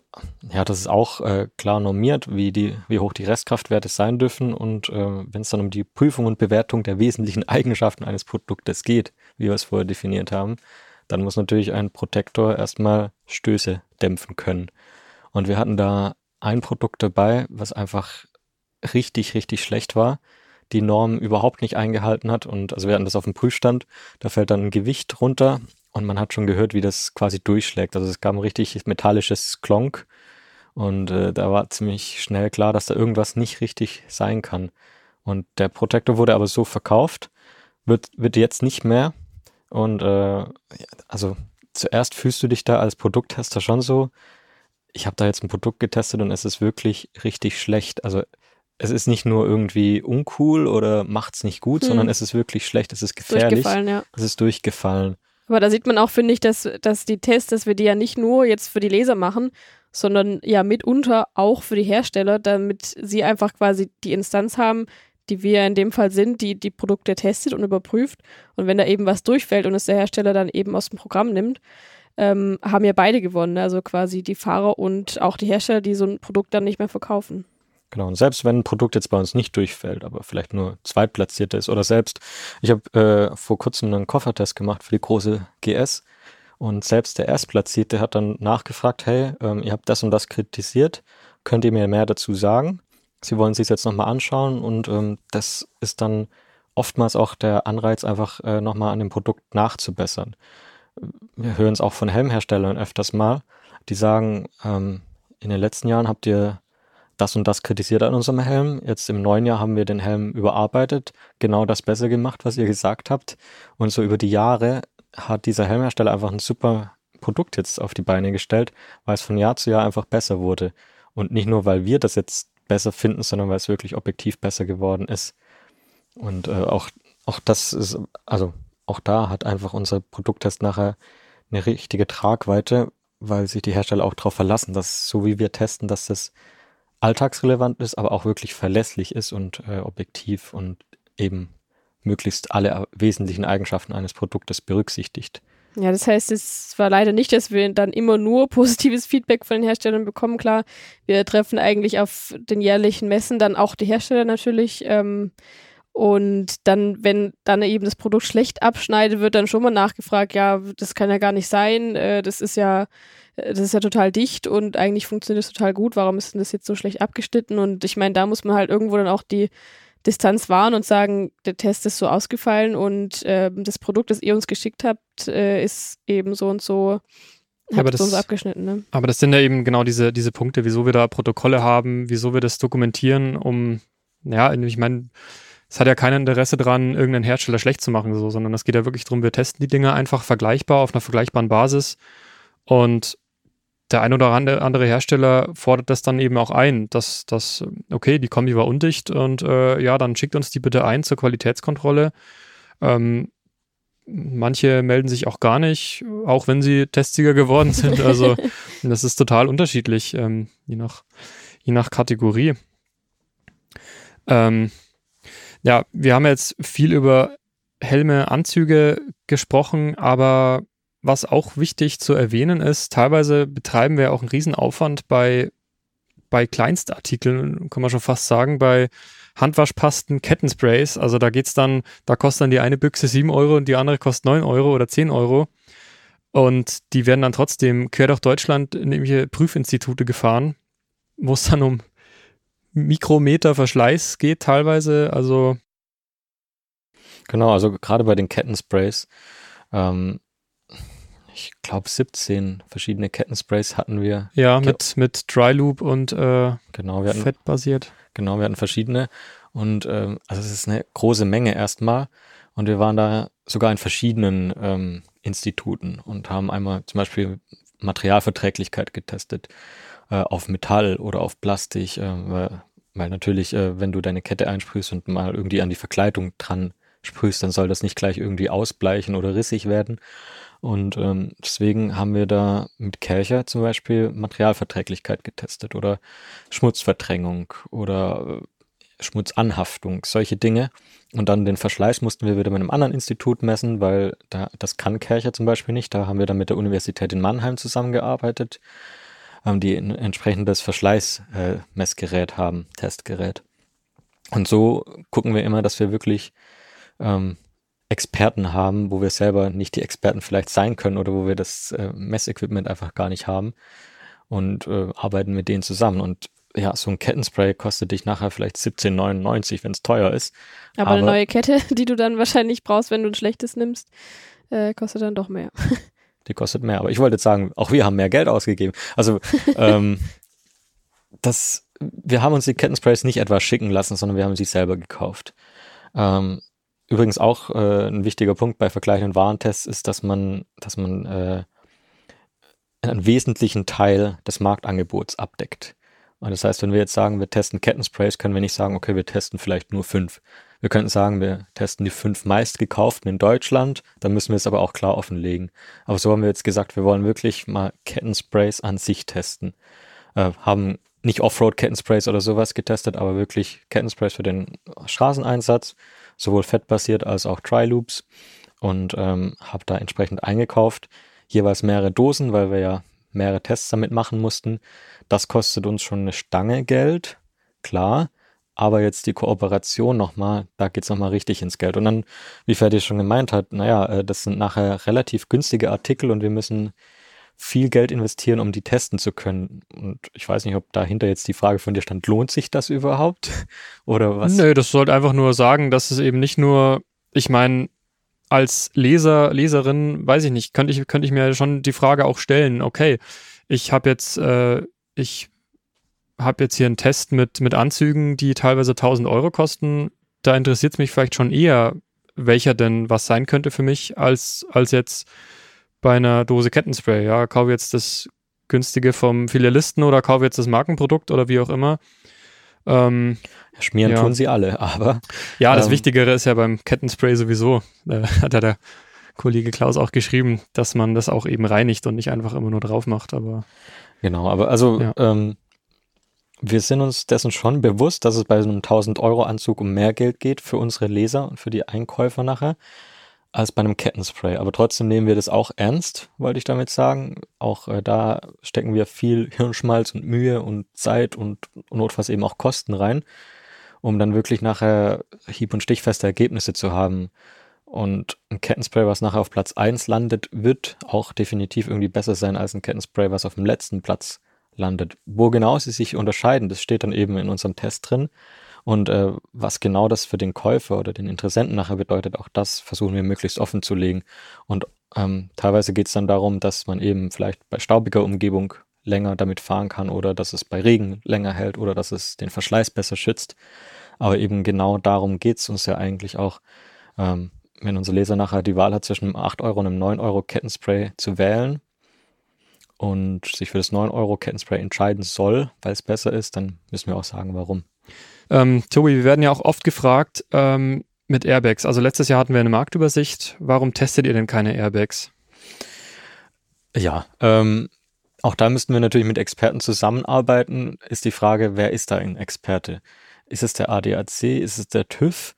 ja, das ist auch äh, klar normiert, wie, die, wie hoch die Restkraftwerte sein dürfen. Und äh, wenn es dann um die Prüfung und Bewertung der wesentlichen Eigenschaften eines Produktes geht, wie wir es vorher definiert haben, dann muss natürlich ein Protektor erstmal Stöße dämpfen können. Und wir hatten da ein Produkt dabei, was einfach richtig, richtig schlecht war. die Norm überhaupt nicht eingehalten hat. Und also wir hatten das auf dem Prüfstand, da fällt dann ein Gewicht runter und man hat schon gehört, wie das quasi durchschlägt. Also es gab ein richtig metallisches Klonk und äh, da war ziemlich schnell klar, dass da irgendwas nicht richtig sein kann. Und der Protektor wurde aber so verkauft, wird, wird jetzt nicht mehr. Und äh, also zuerst fühlst du dich da als Produkttester schon so, ich habe da jetzt ein Produkt getestet und es ist wirklich richtig schlecht. Also es ist nicht nur irgendwie uncool oder macht's nicht gut, hm. sondern es ist wirklich schlecht, es ist gefährlich. Durchgefallen, ja. Es ist durchgefallen. Aber da sieht man auch, finde ich, dass, dass die Tests, dass wir die ja nicht nur jetzt für die Leser machen, sondern ja mitunter auch für die Hersteller, damit sie einfach quasi die Instanz haben, die wir in dem Fall sind, die die Produkte testet und überprüft. Und wenn da eben was durchfällt und es der Hersteller dann eben aus dem Programm nimmt, ähm, haben ja beide gewonnen. Ne? Also quasi die Fahrer und auch die Hersteller, die so ein Produkt dann nicht mehr verkaufen. Genau, und selbst wenn ein Produkt jetzt bei uns nicht durchfällt, aber vielleicht nur zweitplatziert ist oder selbst, ich habe äh, vor kurzem einen Koffertest gemacht für die große GS und selbst der Erstplatzierte hat dann nachgefragt, hey, ähm, ihr habt das und das kritisiert, könnt ihr mir mehr dazu sagen? Sie wollen sich jetzt nochmal anschauen und ähm, das ist dann oftmals auch der Anreiz, einfach äh, nochmal an dem Produkt nachzubessern. Wir hören es auch von Helmherstellern öfters mal, die sagen, ähm, in den letzten Jahren habt ihr das und das kritisiert an unserem Helm. Jetzt im neuen Jahr haben wir den Helm überarbeitet, genau das besser gemacht, was ihr gesagt habt. Und so über die Jahre hat dieser Helmhersteller einfach ein super Produkt jetzt auf die Beine gestellt, weil es von Jahr zu Jahr einfach besser wurde. Und nicht nur, weil wir das jetzt besser finden, sondern weil es wirklich objektiv besser geworden ist. Und äh, auch, auch das ist, also auch da hat einfach unser Produkttest nachher eine richtige Tragweite, weil sich die Hersteller auch darauf verlassen, dass so wie wir testen, dass das alltagsrelevant ist, aber auch wirklich verlässlich ist und äh, objektiv und eben möglichst alle wesentlichen Eigenschaften eines Produktes berücksichtigt. Ja, das heißt, es war leider nicht, dass wir dann immer nur positives Feedback von den Herstellern bekommen. Klar, wir treffen eigentlich auf den jährlichen Messen dann auch die Hersteller natürlich. Ähm, und dann, wenn dann eben das Produkt schlecht abschneidet, wird dann schon mal nachgefragt, ja, das kann ja gar nicht sein, äh, das ist ja, äh, das ist ja total dicht und eigentlich funktioniert es total gut, warum ist denn das jetzt so schlecht abgeschnitten? Und ich meine, da muss man halt irgendwo dann auch die Distanz wahren und sagen, der Test ist so ausgefallen und äh, das Produkt, das ihr uns geschickt habt, äh, ist eben so und so ja, aber das, abgeschnitten, ne? Aber das sind ja eben genau diese, diese Punkte, wieso wir da Protokolle haben, wieso wir das dokumentieren, um, ja, ich meine, es hat ja kein Interesse dran, irgendeinen Hersteller schlecht zu machen, so, sondern es geht ja wirklich darum, wir testen die Dinge einfach vergleichbar auf einer vergleichbaren Basis und der ein oder andere Hersteller fordert das dann eben auch ein, dass das, okay, die Kombi war undicht und äh, ja, dann schickt uns die bitte ein zur Qualitätskontrolle. Ähm, manche melden sich auch gar nicht, auch wenn sie Testsieger geworden sind. Also das ist total unterschiedlich, ähm, je, nach, je nach Kategorie. Ähm, ja, wir haben jetzt viel über Helme, Anzüge gesprochen, aber was auch wichtig zu erwähnen ist, teilweise betreiben wir auch einen Riesenaufwand bei, bei Kleinstartikeln, kann man schon fast sagen, bei Handwaschpasten, Kettensprays. Also da geht's dann, da kostet dann die eine Büchse 7 Euro und die andere kostet 9 Euro oder 10 Euro. Und die werden dann trotzdem quer durch Deutschland in irgendwelche Prüfinstitute gefahren, wo es dann um Mikrometer Verschleiß geht teilweise. Also Genau, also gerade bei den Kettensprays ähm, ich glaube, 17 verschiedene Kettensprays hatten wir. Ja, mit, mit Dry Loop und äh, genau, wir hatten, Fett basiert. Genau, wir hatten verschiedene. Und ähm, also es ist eine große Menge erstmal. Und wir waren da sogar in verschiedenen ähm, Instituten und haben einmal zum Beispiel Materialverträglichkeit getestet äh, auf Metall oder auf Plastik, äh, weil, weil natürlich, äh, wenn du deine Kette einsprühst und mal irgendwie an die Verkleidung dran sprühst, dann soll das nicht gleich irgendwie ausbleichen oder rissig werden. Und ähm, deswegen haben wir da mit Kercher zum Beispiel Materialverträglichkeit getestet oder Schmutzverdrängung oder äh, Schmutzanhaftung, solche Dinge. Und dann den Verschleiß mussten wir wieder mit einem anderen Institut messen, weil da, das kann Kercher zum Beispiel nicht. Da haben wir dann mit der Universität in Mannheim zusammengearbeitet, ähm, die ein entsprechendes Verschleißmessgerät äh, haben, Testgerät. Und so gucken wir immer, dass wir wirklich ähm, Experten haben, wo wir selber nicht die Experten vielleicht sein können oder wo wir das äh, Messequipment einfach gar nicht haben und äh, arbeiten mit denen zusammen. Und ja, so ein Kettenspray kostet dich nachher vielleicht 17,99, wenn es teuer ist. Aber, Aber, eine neue Kette, die du dann wahrscheinlich brauchst, wenn du ein schlechtes nimmst, äh, kostet dann doch mehr. Die kostet mehr. Aber ich wollte jetzt sagen, auch wir haben mehr Geld ausgegeben. Also ähm, das, wir haben uns die Kettensprays nicht etwa schicken lassen, sondern wir haben sie selber gekauft. Ähm, übrigens auch äh, ein wichtiger Punkt bei vergleichenden Warentests ist, dass man, dass man äh, einen wesentlichen Teil des Marktangebots abdeckt. Und das heißt, wenn wir jetzt sagen, wir testen Kettensprays, können wir nicht sagen, okay, wir testen vielleicht nur fünf. Wir könnten sagen, wir testen die fünf meistgekauften in Deutschland, dann müssen wir es aber auch klar offenlegen. Aber so haben wir jetzt gesagt, wir wollen wirklich mal Kettensprays an sich testen. Äh, haben nicht Offroad-Kettensprays oder sowas getestet, aber wirklich Kettensprays für den Straßeneinsatz, sowohl fettbasiert als auch Tri-Loops und ähm, habe da entsprechend eingekauft. Jeweils mehrere Dosen, weil wir ja mehrere Tests damit machen mussten. Das kostet uns schon eine Stange Geld, klar. Aber jetzt die Kooperation nochmal, da geht's nochmal richtig ins Geld. Und dann, wie Ferdi schon gemeint hat, naja, äh, das sind nachher relativ günstige Artikel und wir müssen viel Geld investieren, um die testen zu können. Und ich weiß nicht, ob dahinter jetzt die Frage von dir stand, lohnt sich das überhaupt? Oder was? Nö, das sollte einfach nur sagen, dass es eben nicht nur, ich meine, als Leser, Leserin, weiß ich nicht, könnte ich, könnte ich mir schon die Frage auch stellen, okay, ich habe jetzt, äh, ich habe jetzt hier einen Test mit, mit Anzügen, die teilweise 1000 Euro kosten. Da interessiert es mich vielleicht schon eher, welcher denn was sein könnte für mich, als, als jetzt bei einer Dose Kettenspray. Ja, kaufe jetzt das günstige vom Filialisten oder kaufe jetzt das Markenprodukt oder wie auch immer. Ähm, Schmieren ja. tun sie alle, aber. Ja, das ähm, Wichtigere ist ja beim Kettenspray sowieso, äh, hat ja der Kollege Klaus auch geschrieben, dass man das auch eben reinigt und nicht einfach immer nur drauf macht, aber. Genau, aber also, ja. ähm, wir sind uns dessen schon bewusst, dass es bei so einem 1000 Euro Anzug um mehr Geld geht für unsere Leser und für die Einkäufer nachher als bei einem Kettenspray. Aber trotzdem nehmen wir das auch ernst, wollte ich damit sagen. Auch äh, da stecken wir viel Hirnschmalz und Mühe und Zeit und notfalls eben auch Kosten rein, um dann wirklich nachher hieb- und stichfeste Ergebnisse zu haben. Und ein Kettenspray, was nachher auf Platz 1 landet, wird auch definitiv irgendwie besser sein als ein Kettenspray, was auf dem letzten Platz landet. Wo genau sie sich unterscheiden, das steht dann eben in unserem Test drin. Und äh, was genau das für den Käufer oder den Interessenten nachher bedeutet, auch das versuchen wir möglichst offen zu legen. Und ähm, teilweise geht es dann darum, dass man eben vielleicht bei staubiger Umgebung länger damit fahren kann oder dass es bei Regen länger hält oder dass es den Verschleiß besser schützt. Aber eben genau darum geht es uns ja eigentlich auch, ähm, wenn unser Leser nachher die Wahl hat zwischen einem 8 Euro und einem 9 Euro Kettenspray zu wählen und sich für das 9 Euro Kettenspray entscheiden soll, weil es besser ist, dann müssen wir auch sagen, warum. Ähm, Tobi, wir werden ja auch oft gefragt ähm, mit Airbags. Also letztes Jahr hatten wir eine Marktübersicht. Warum testet ihr denn keine Airbags? Ja, ähm, auch da müssten wir natürlich mit Experten zusammenarbeiten. Ist die Frage, wer ist da ein Experte? Ist es der ADAC? Ist es der TÜV?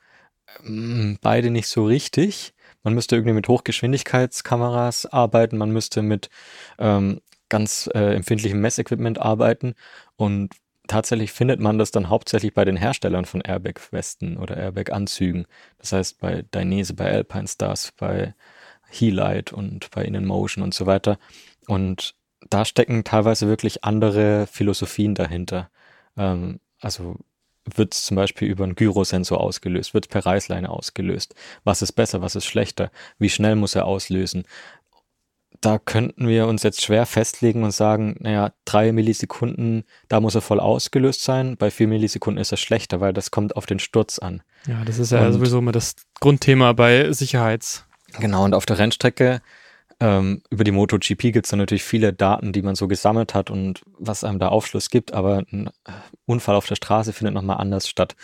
Ähm, beide nicht so richtig. Man müsste irgendwie mit Hochgeschwindigkeitskameras arbeiten, man müsste mit ähm, ganz äh, empfindlichem Messequipment arbeiten und tatsächlich findet man das dann hauptsächlich bei den Herstellern von Airbag-Westen oder Airbag-Anzügen. Das heißt bei Dainese, bei Alpine Stars, bei Helite und bei InMotion und so weiter. Und da stecken teilweise wirklich andere Philosophien dahinter. Ähm, also wird es zum Beispiel über einen Gyrosensor ausgelöst, wird per Reißleine ausgelöst. Was ist besser, was ist schlechter? Wie schnell muss er auslösen? Da könnten wir uns jetzt schwer festlegen und sagen, naja, drei Millisekunden, da muss er voll ausgelöst sein. Bei vier Millisekunden ist er schlechter, weil das kommt auf den Sturz an. Ja, das ist ja und, sowieso immer das Grundthema bei Sicherheits. Genau, und auf der Rennstrecke ähm, über die MotoGP gibt es dann natürlich viele Daten, die man so gesammelt hat und was einem da Aufschluss gibt, aber ein Unfall auf der Straße findet nochmal anders statt.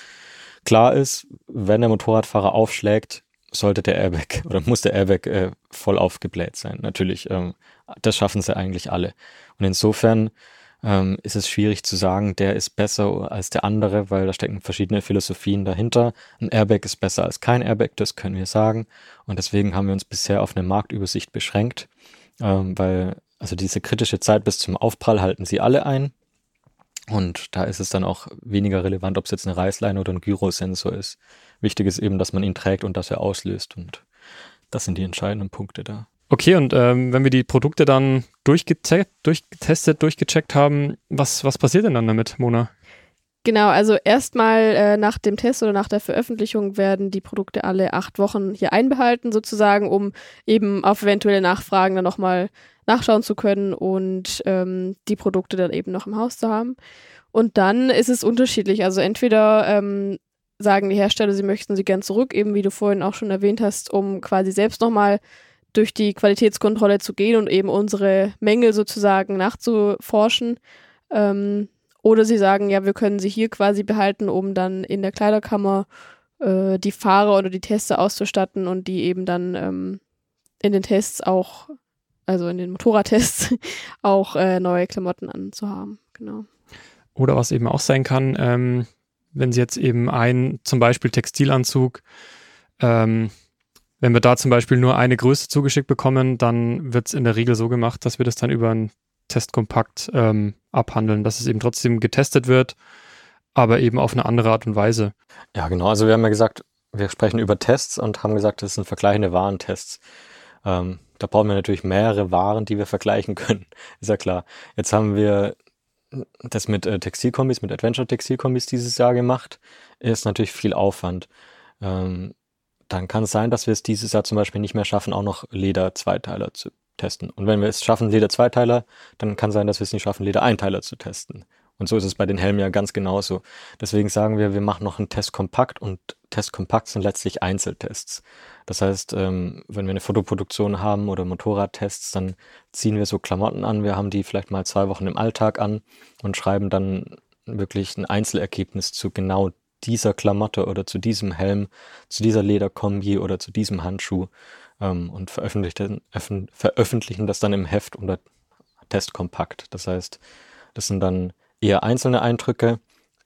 Klar ist, wenn der Motorradfahrer aufschlägt, sollte der Airbag oder muss der Airbag äh, voll aufgebläht sein. Natürlich, ähm, das schaffen sie eigentlich alle. Und insofern ähm, ist es schwierig zu sagen, der ist besser als der andere, weil da stecken verschiedene Philosophien dahinter. Ein Airbag ist besser als kein Airbag, das können wir sagen. Und deswegen haben wir uns bisher auf eine Marktübersicht beschränkt, ähm, weil also diese kritische Zeit bis zum Aufprall halten sie alle ein. Und da ist es dann auch weniger relevant, ob es jetzt eine Reißleine oder ein Gyrosensor ist. Wichtig ist eben, dass man ihn trägt und dass er auslöst. Und das sind die entscheidenden Punkte da. Okay, und ähm, wenn wir die Produkte dann durchgetestet, durchgetestet, durchgecheckt haben, was, was passiert denn dann damit, Mona? Genau, also erstmal äh, nach dem Test oder nach der Veröffentlichung werden die Produkte alle acht Wochen hier einbehalten, sozusagen, um eben auf eventuelle Nachfragen dann nochmal nachschauen zu können und ähm, die Produkte dann eben noch im Haus zu haben. Und dann ist es unterschiedlich. Also entweder ähm, sagen die Hersteller, sie möchten sie gern zurück, eben wie du vorhin auch schon erwähnt hast, um quasi selbst nochmal durch die Qualitätskontrolle zu gehen und eben unsere Mängel sozusagen nachzuforschen. Ähm, oder sie sagen, ja, wir können sie hier quasi behalten, um dann in der Kleiderkammer äh, die Fahrer oder die Tester auszustatten und die eben dann ähm, in den Tests auch, also in den Motorradtests, auch äh, neue Klamotten anzuhaben. Genau. Oder was eben auch sein kann, ähm, wenn sie jetzt eben ein, zum Beispiel Textilanzug, ähm, wenn wir da zum Beispiel nur eine Größe zugeschickt bekommen, dann wird es in der Regel so gemacht, dass wir das dann über ein Testkompakt ähm, abhandeln, dass es eben trotzdem getestet wird, aber eben auf eine andere Art und Weise. Ja, genau. Also wir haben ja gesagt, wir sprechen über Tests und haben gesagt, das sind vergleichende Warentests. Ähm, da brauchen wir natürlich mehrere Waren, die wir vergleichen können. Ist ja klar. Jetzt haben wir das mit äh, Textilkombis, mit Adventure Textilkombis dieses Jahr gemacht. Ist natürlich viel Aufwand. Ähm, dann kann es sein, dass wir es dieses Jahr zum Beispiel nicht mehr schaffen, auch noch Leder-Zweiteiler zu testen. Und wenn wir es schaffen, Leder-Zweiteiler, dann kann sein, dass wir es nicht schaffen, Leder-Einteiler zu testen. Und so ist es bei den Helmen ja ganz genauso. Deswegen sagen wir, wir machen noch einen Test kompakt und Test kompakt sind letztlich Einzeltests. Das heißt, ähm, wenn wir eine Fotoproduktion haben oder Motorradtests, dann ziehen wir so Klamotten an. Wir haben die vielleicht mal zwei Wochen im Alltag an und schreiben dann wirklich ein Einzelergebnis zu genau dieser Klamotte oder zu diesem Helm, zu dieser Lederkombi oder zu diesem Handschuh ähm, und veröffentlichen, veröffentlichen das dann im Heft unter Testkompakt. Das heißt, das sind dann eher einzelne Eindrücke,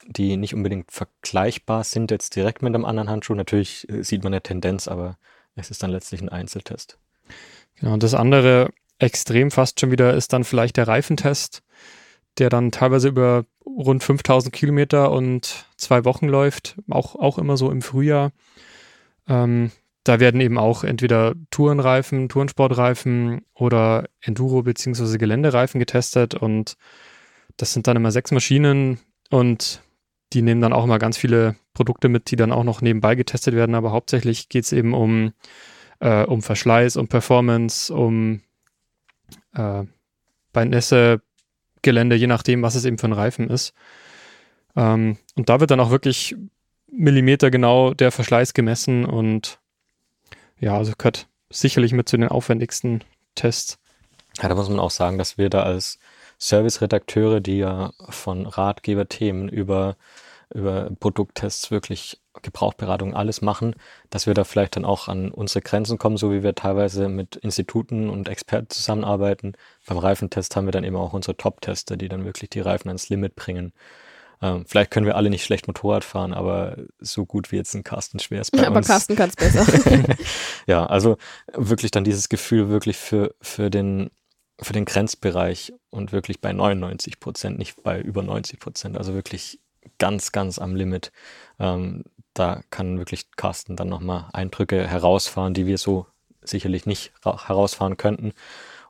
die nicht unbedingt vergleichbar sind jetzt direkt mit einem anderen Handschuh. Natürlich äh, sieht man eine Tendenz, aber es ist dann letztlich ein Einzeltest. Genau, und das andere Extrem fast schon wieder ist dann vielleicht der Reifentest, der dann teilweise über rund 5000 Kilometer und zwei Wochen läuft, auch, auch immer so im Frühjahr. Ähm, da werden eben auch entweder Tourenreifen, Tourensportreifen oder Enduro- bzw. Geländereifen getestet und das sind dann immer sechs Maschinen und die nehmen dann auch immer ganz viele Produkte mit, die dann auch noch nebenbei getestet werden, aber hauptsächlich geht es eben um, äh, um Verschleiß, um Performance, um äh, bei Nässe Gelände, je nachdem, was es eben für ein Reifen ist. Ähm, und da wird dann auch wirklich Millimeter genau der Verschleiß gemessen und ja, also gehört sicherlich mit zu den aufwendigsten Tests. Ja, da muss man auch sagen, dass wir da als Service-Redakteure, die ja von Ratgeberthemen über, über Produkttests wirklich Gebrauchberatung alles machen, dass wir da vielleicht dann auch an unsere Grenzen kommen, so wie wir teilweise mit Instituten und Experten zusammenarbeiten. Beim Reifentest haben wir dann eben auch unsere Top-Tester, die dann wirklich die Reifen ans Limit bringen. Ähm, vielleicht können wir alle nicht schlecht Motorrad fahren, aber so gut wie jetzt ein Carsten Schwers bei aber uns. Aber Carsten kann es besser. ja, also wirklich dann dieses Gefühl wirklich für, für den für den Grenzbereich und wirklich bei 99 Prozent, nicht bei über 90 Prozent, also wirklich ganz, ganz am Limit. Ähm, da kann wirklich Carsten dann nochmal Eindrücke herausfahren, die wir so sicherlich nicht herausfahren könnten.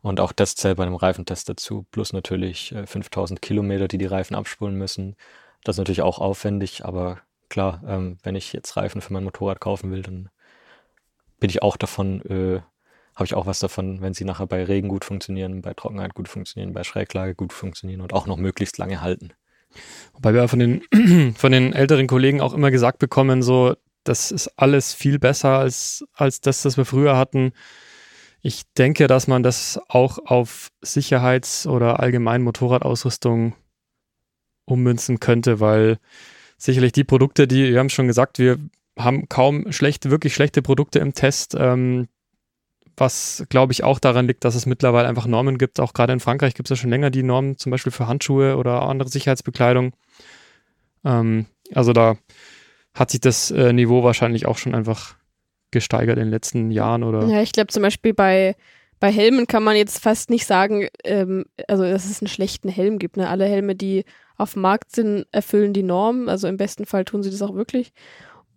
Und auch das zählt bei einem Reifentest dazu, plus natürlich äh, 5000 Kilometer, die die Reifen abspulen müssen. Das ist natürlich auch aufwendig, aber klar, ähm, wenn ich jetzt Reifen für mein Motorrad kaufen will, dann bin ich auch davon, äh, habe ich auch was davon, wenn sie nachher bei Regen gut funktionieren, bei Trockenheit gut funktionieren, bei Schräglage gut funktionieren und auch noch möglichst lange halten. Wobei wir von den, von den älteren Kollegen auch immer gesagt bekommen, so, das ist alles viel besser als, als das, das wir früher hatten. Ich denke, dass man das auch auf Sicherheits- oder allgemein Motorradausrüstung ummünzen könnte, weil sicherlich die Produkte, die, wir haben schon gesagt, wir haben kaum schlechte, wirklich schlechte Produkte im Test, ähm, was glaube ich auch daran liegt, dass es mittlerweile einfach Normen gibt. Auch gerade in Frankreich gibt es ja schon länger die Normen, zum Beispiel für Handschuhe oder andere Sicherheitsbekleidung. Ähm, also da hat sich das äh, Niveau wahrscheinlich auch schon einfach gesteigert in den letzten Jahren oder. Ja, ich glaube zum Beispiel bei, bei Helmen kann man jetzt fast nicht sagen, ähm, also dass es einen schlechten Helm gibt. Ne? Alle Helme, die auf dem Markt sind, erfüllen die Norm. Also im besten Fall tun sie das auch wirklich.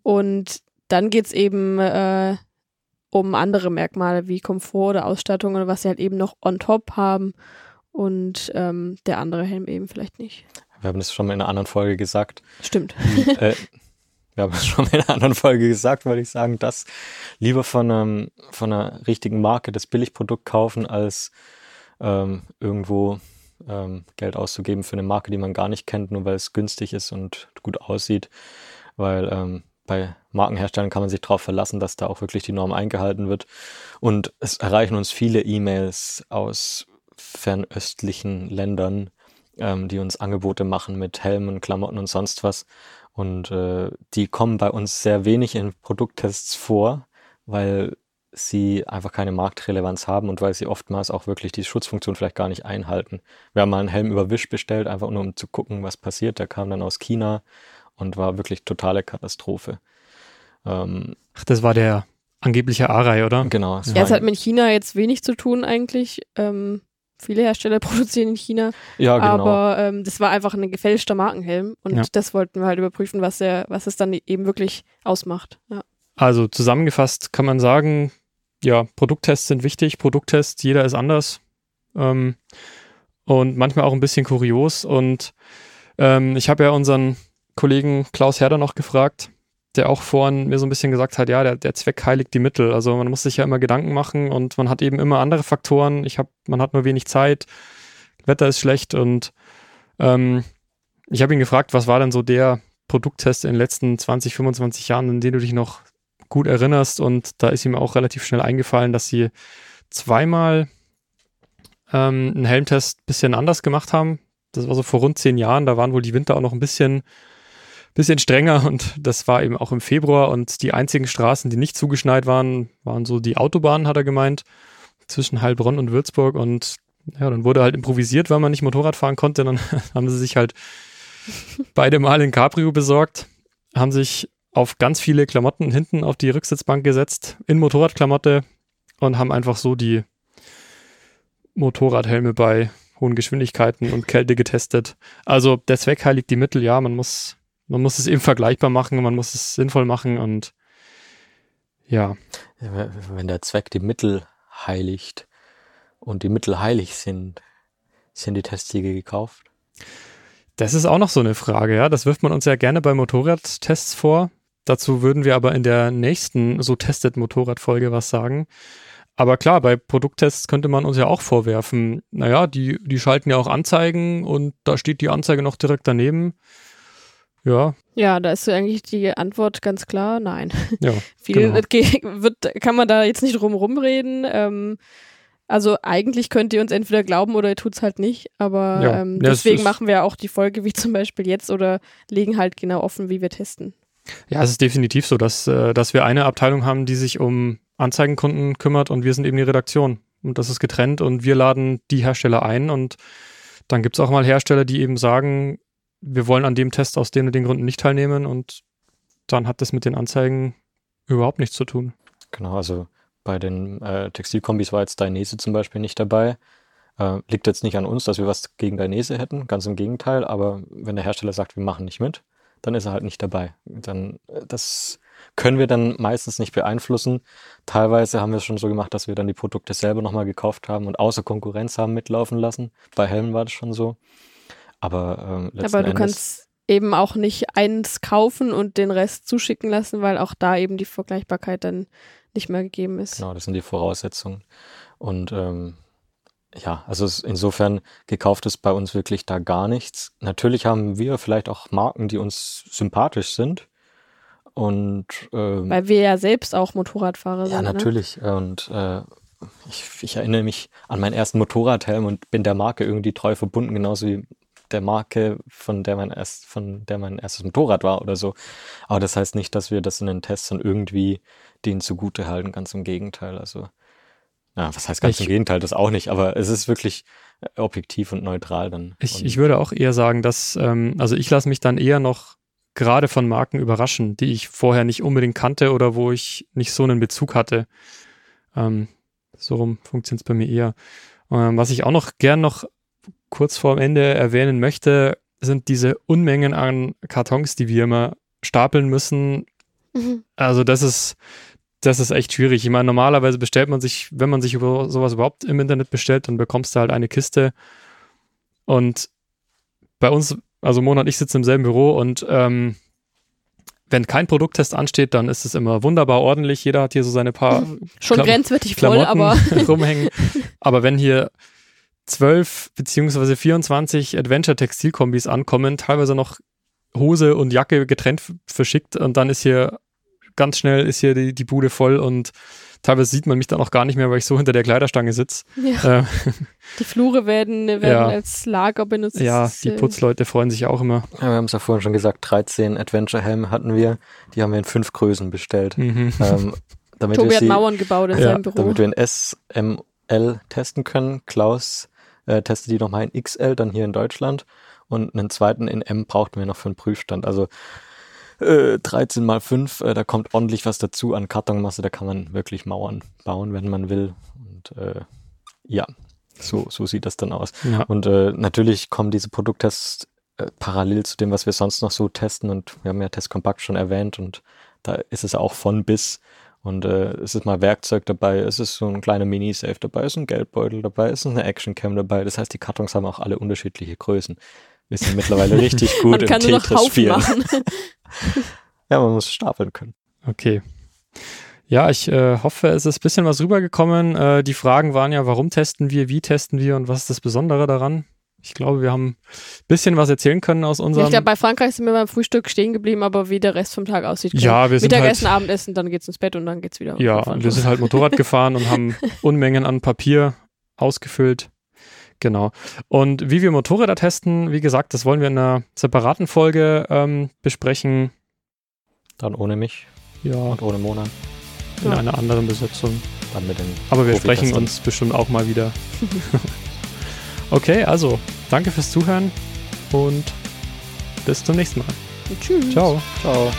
Und dann geht es eben äh, um andere Merkmale wie Komfort oder Ausstattung oder was sie halt eben noch on top haben und ähm, der andere Helm eben vielleicht nicht. Wir haben das schon mal in einer anderen Folge gesagt. Stimmt. äh, wir haben es schon mal in einer anderen Folge gesagt, würde ich sagen, dass lieber von, einem, von einer richtigen Marke das Billigprodukt kaufen, als ähm, irgendwo ähm, Geld auszugeben für eine Marke, die man gar nicht kennt, nur weil es günstig ist und gut aussieht. Weil ähm, bei Markenherstellern kann man sich darauf verlassen, dass da auch wirklich die Norm eingehalten wird. Und es erreichen uns viele E-Mails aus fernöstlichen Ländern, ähm, die uns Angebote machen mit Helmen, Klamotten und sonst was. Und äh, die kommen bei uns sehr wenig in Produkttests vor, weil sie einfach keine Marktrelevanz haben und weil sie oftmals auch wirklich die Schutzfunktion vielleicht gar nicht einhalten. Wir haben mal einen Helm über Wish bestellt, einfach nur um zu gucken, was passiert. Der kam dann aus China und war wirklich totale Katastrophe. Ähm, Ach, das war der angebliche Arai, oder? Genau. Es ja, es hat mit China jetzt wenig zu tun eigentlich. Ähm, viele Hersteller produzieren in China. Ja, genau. Aber ähm, das war einfach ein gefälschter Markenhelm und ja. das wollten wir halt überprüfen, was, der, was es dann eben wirklich ausmacht. Ja. Also zusammengefasst kann man sagen, ja, Produkttests sind wichtig. Produkttests, jeder ist anders. Ähm, und manchmal auch ein bisschen kurios. Und ähm, ich habe ja unseren Kollegen Klaus Herder noch gefragt, der auch vorhin mir so ein bisschen gesagt hat, ja, der, der Zweck heiligt die Mittel. Also man muss sich ja immer Gedanken machen und man hat eben immer andere Faktoren. Ich habe, man hat nur wenig Zeit, Wetter ist schlecht und ähm, ich habe ihn gefragt, was war denn so der Produkttest in den letzten 20, 25 Jahren, in den du dich noch gut erinnerst und da ist ihm auch relativ schnell eingefallen, dass sie zweimal ähm, einen Helmtest ein bisschen anders gemacht haben. Das war so vor rund zehn Jahren, da waren wohl die Winter auch noch ein bisschen bisschen strenger und das war eben auch im Februar und die einzigen Straßen, die nicht zugeschneit waren, waren so die Autobahnen, hat er gemeint, zwischen Heilbronn und Würzburg und ja, dann wurde halt improvisiert, weil man nicht Motorrad fahren konnte, dann haben sie sich halt beide Mal in Cabrio besorgt, haben sich auf ganz viele Klamotten hinten auf die Rücksitzbank gesetzt, in Motorradklamotte und haben einfach so die Motorradhelme bei hohen Geschwindigkeiten und Kälte getestet. Also der Zweck heiligt die Mittel, ja, man muss man muss es eben vergleichbar machen, man muss es sinnvoll machen und ja. Wenn der Zweck die Mittel heiligt und die Mittel heilig sind, sind die Testsiege gekauft? Das ist auch noch so eine Frage, ja. Das wirft man uns ja gerne bei Motorradtests vor. Dazu würden wir aber in der nächsten so testet Motorradfolge was sagen. Aber klar, bei Produkttests könnte man uns ja auch vorwerfen, naja, die, die schalten ja auch Anzeigen und da steht die Anzeige noch direkt daneben. Ja. Ja, da ist eigentlich die Antwort ganz klar, nein. Ja, Viel genau. wird, kann man da jetzt nicht drum rumreden. Ähm, also eigentlich könnt ihr uns entweder glauben oder ihr tut es halt nicht. Aber ja. ähm, deswegen ja, machen wir auch die Folge wie zum Beispiel jetzt oder legen halt genau offen, wie wir testen. Ja, es ist definitiv so, dass, äh, dass wir eine Abteilung haben, die sich um Anzeigenkunden kümmert und wir sind eben die Redaktion. Und das ist getrennt und wir laden die Hersteller ein und dann gibt es auch mal Hersteller, die eben sagen, wir wollen an dem Test aus den und den Gründen nicht teilnehmen und dann hat das mit den Anzeigen überhaupt nichts zu tun. Genau, also bei den äh, Textilkombis war jetzt Dainese zum Beispiel nicht dabei. Äh, liegt jetzt nicht an uns, dass wir was gegen Dainese hätten, ganz im Gegenteil, aber wenn der Hersteller sagt, wir machen nicht mit, dann ist er halt nicht dabei. Dann, äh, das können wir dann meistens nicht beeinflussen. Teilweise haben wir es schon so gemacht, dass wir dann die Produkte selber nochmal gekauft haben und außer Konkurrenz haben mitlaufen lassen. Bei Helmen war das schon so. Aber, ähm, Aber du Endes kannst eben auch nicht eins kaufen und den Rest zuschicken lassen, weil auch da eben die Vergleichbarkeit dann nicht mehr gegeben ist. Genau, das sind die Voraussetzungen. Und ähm, ja, also insofern gekauft ist bei uns wirklich da gar nichts. Natürlich haben wir vielleicht auch Marken, die uns sympathisch sind. Und ähm, weil wir ja selbst auch Motorradfahrer ja, sind. Ja, natürlich. Ne? Und äh, ich, ich, erinnere mich an meinen ersten Motorradhelm und bin der Marke irgendwie treu verbunden, genauso wie der Marke, von der mein erst, von der mein erstes Motorrad war oder so. Aber das heißt nicht, dass wir das in den Tests dann irgendwie denen zugute halten, ganz im Gegenteil. Also, ja, was heißt ganz ich, im Gegenteil, das auch nicht, aber es ist wirklich äh, objektiv und neutral dann. Ich, ich würde auch eher sagen, dass, ähm, also ich lasse mich dann eher noch gerade von Marken überraschen, die ich vorher nicht unbedingt kannte oder wo ich nicht so einen Bezug hatte. Ähm, so rum funktioniert es bei mir eher. Ähm, was ich auch noch gern noch kurz vorm Ende erwähnen möchte, sind diese Unmengen an Kartons, die wir immer stapeln müssen. Mhm. Also das ist, das ist echt schwierig. Ich meine, normalerweise bestellt man sich, wenn man sich über sowas überhaupt im Internet bestellt, dann bekommst du halt eine Kiste. Und bei uns Also Mona und ich sitzen im selben Büro und ähm, wenn kein Produkttest ansteht, dann ist es immer wunderbar ordentlich. Jeder hat hier so seine paar Schon Klam grenzwertig voll, Klamotten aber rumhängen. Aber wenn hier 12 beziehungsweise 24 Adventure-Textilkombis ankommen, teilweise noch Hose und Jacke getrennt verschickt und dann ist hier ganz schnell ist hier die, die Bude voll und teilweise sieht man mich dann auch gar nicht mehr, weil ich so hinter der Kleiderstange sitze. ja, Äh, die Flure werden, werden Ja. als Lager benutzt. ja, die äh, Putzleute freuen sich auch immer. Ja, wir haben es ja vorhin schon gesagt, 13 Adventure-Helme hatten wir. Die haben wir in fünf Größen bestellt. Mhm. ähm, damit, Tobi wir hat Mauern gebaut in Ja, seinem Büro. damit wir in S, M, L testen können. Klaus äh, testet die nochmal in XL, dann hier in Deutschland. Und einen zweiten in M brauchten wir noch für den Prüfstand. Also äh, 13 mal 5, äh, da kommt ordentlich was dazu an Kartonmasse. Da kann man wirklich Mauern bauen, wenn man will. Und äh, ja, so, so sieht das dann aus. Ja. Und äh, natürlich kommen diese Produkttests äh, parallel zu dem, was wir sonst noch so testen. Und wir haben ja Test Kompakt schon erwähnt und da ist es auch von bis. Und äh, es ist mal Werkzeug dabei, es ist so ein kleiner Mini-Safe dabei, es ist ein Geldbeutel dabei, es ist eine Actioncam dabei. Das heißt, die Kartons haben auch alle unterschiedliche Größen. Wir sind mittlerweile richtig gut Man im kann nur noch Tetris spielen. machen. Ja, man muss stapeln können. Okay. Ja, ich äh, hoffe, es ist ein bisschen was rübergekommen. Äh, die Fragen waren ja, warum testen wir, wie testen wir und was ist das Besondere daran? Ich glaube, wir haben ein bisschen was erzählen können aus Ich unserem. glaube, bei Frankreich sind wir beim Frühstück stehen geblieben, aber wie der Rest vom Tag aussieht. Ja, wir sind Mittagessen, halt- Abendessen, dann geht's ins Bett und dann geht's wieder. ja, und wir sind halt Motorrad gefahren und haben Unmengen an Papier ausgefüllt. Genau. Und wie wir Motorräder testen, wie gesagt, das wollen wir in einer separaten Folge ähm, besprechen. Dann ohne mich Ja, und ohne Mona. in Ja. einer anderen Besetzung. Dann mit den Aber wir sprechen uns bestimmt auch mal wieder. okay, also danke fürs Zuhören und bis zum nächsten Mal. Tschüss. Ciao. Ciao.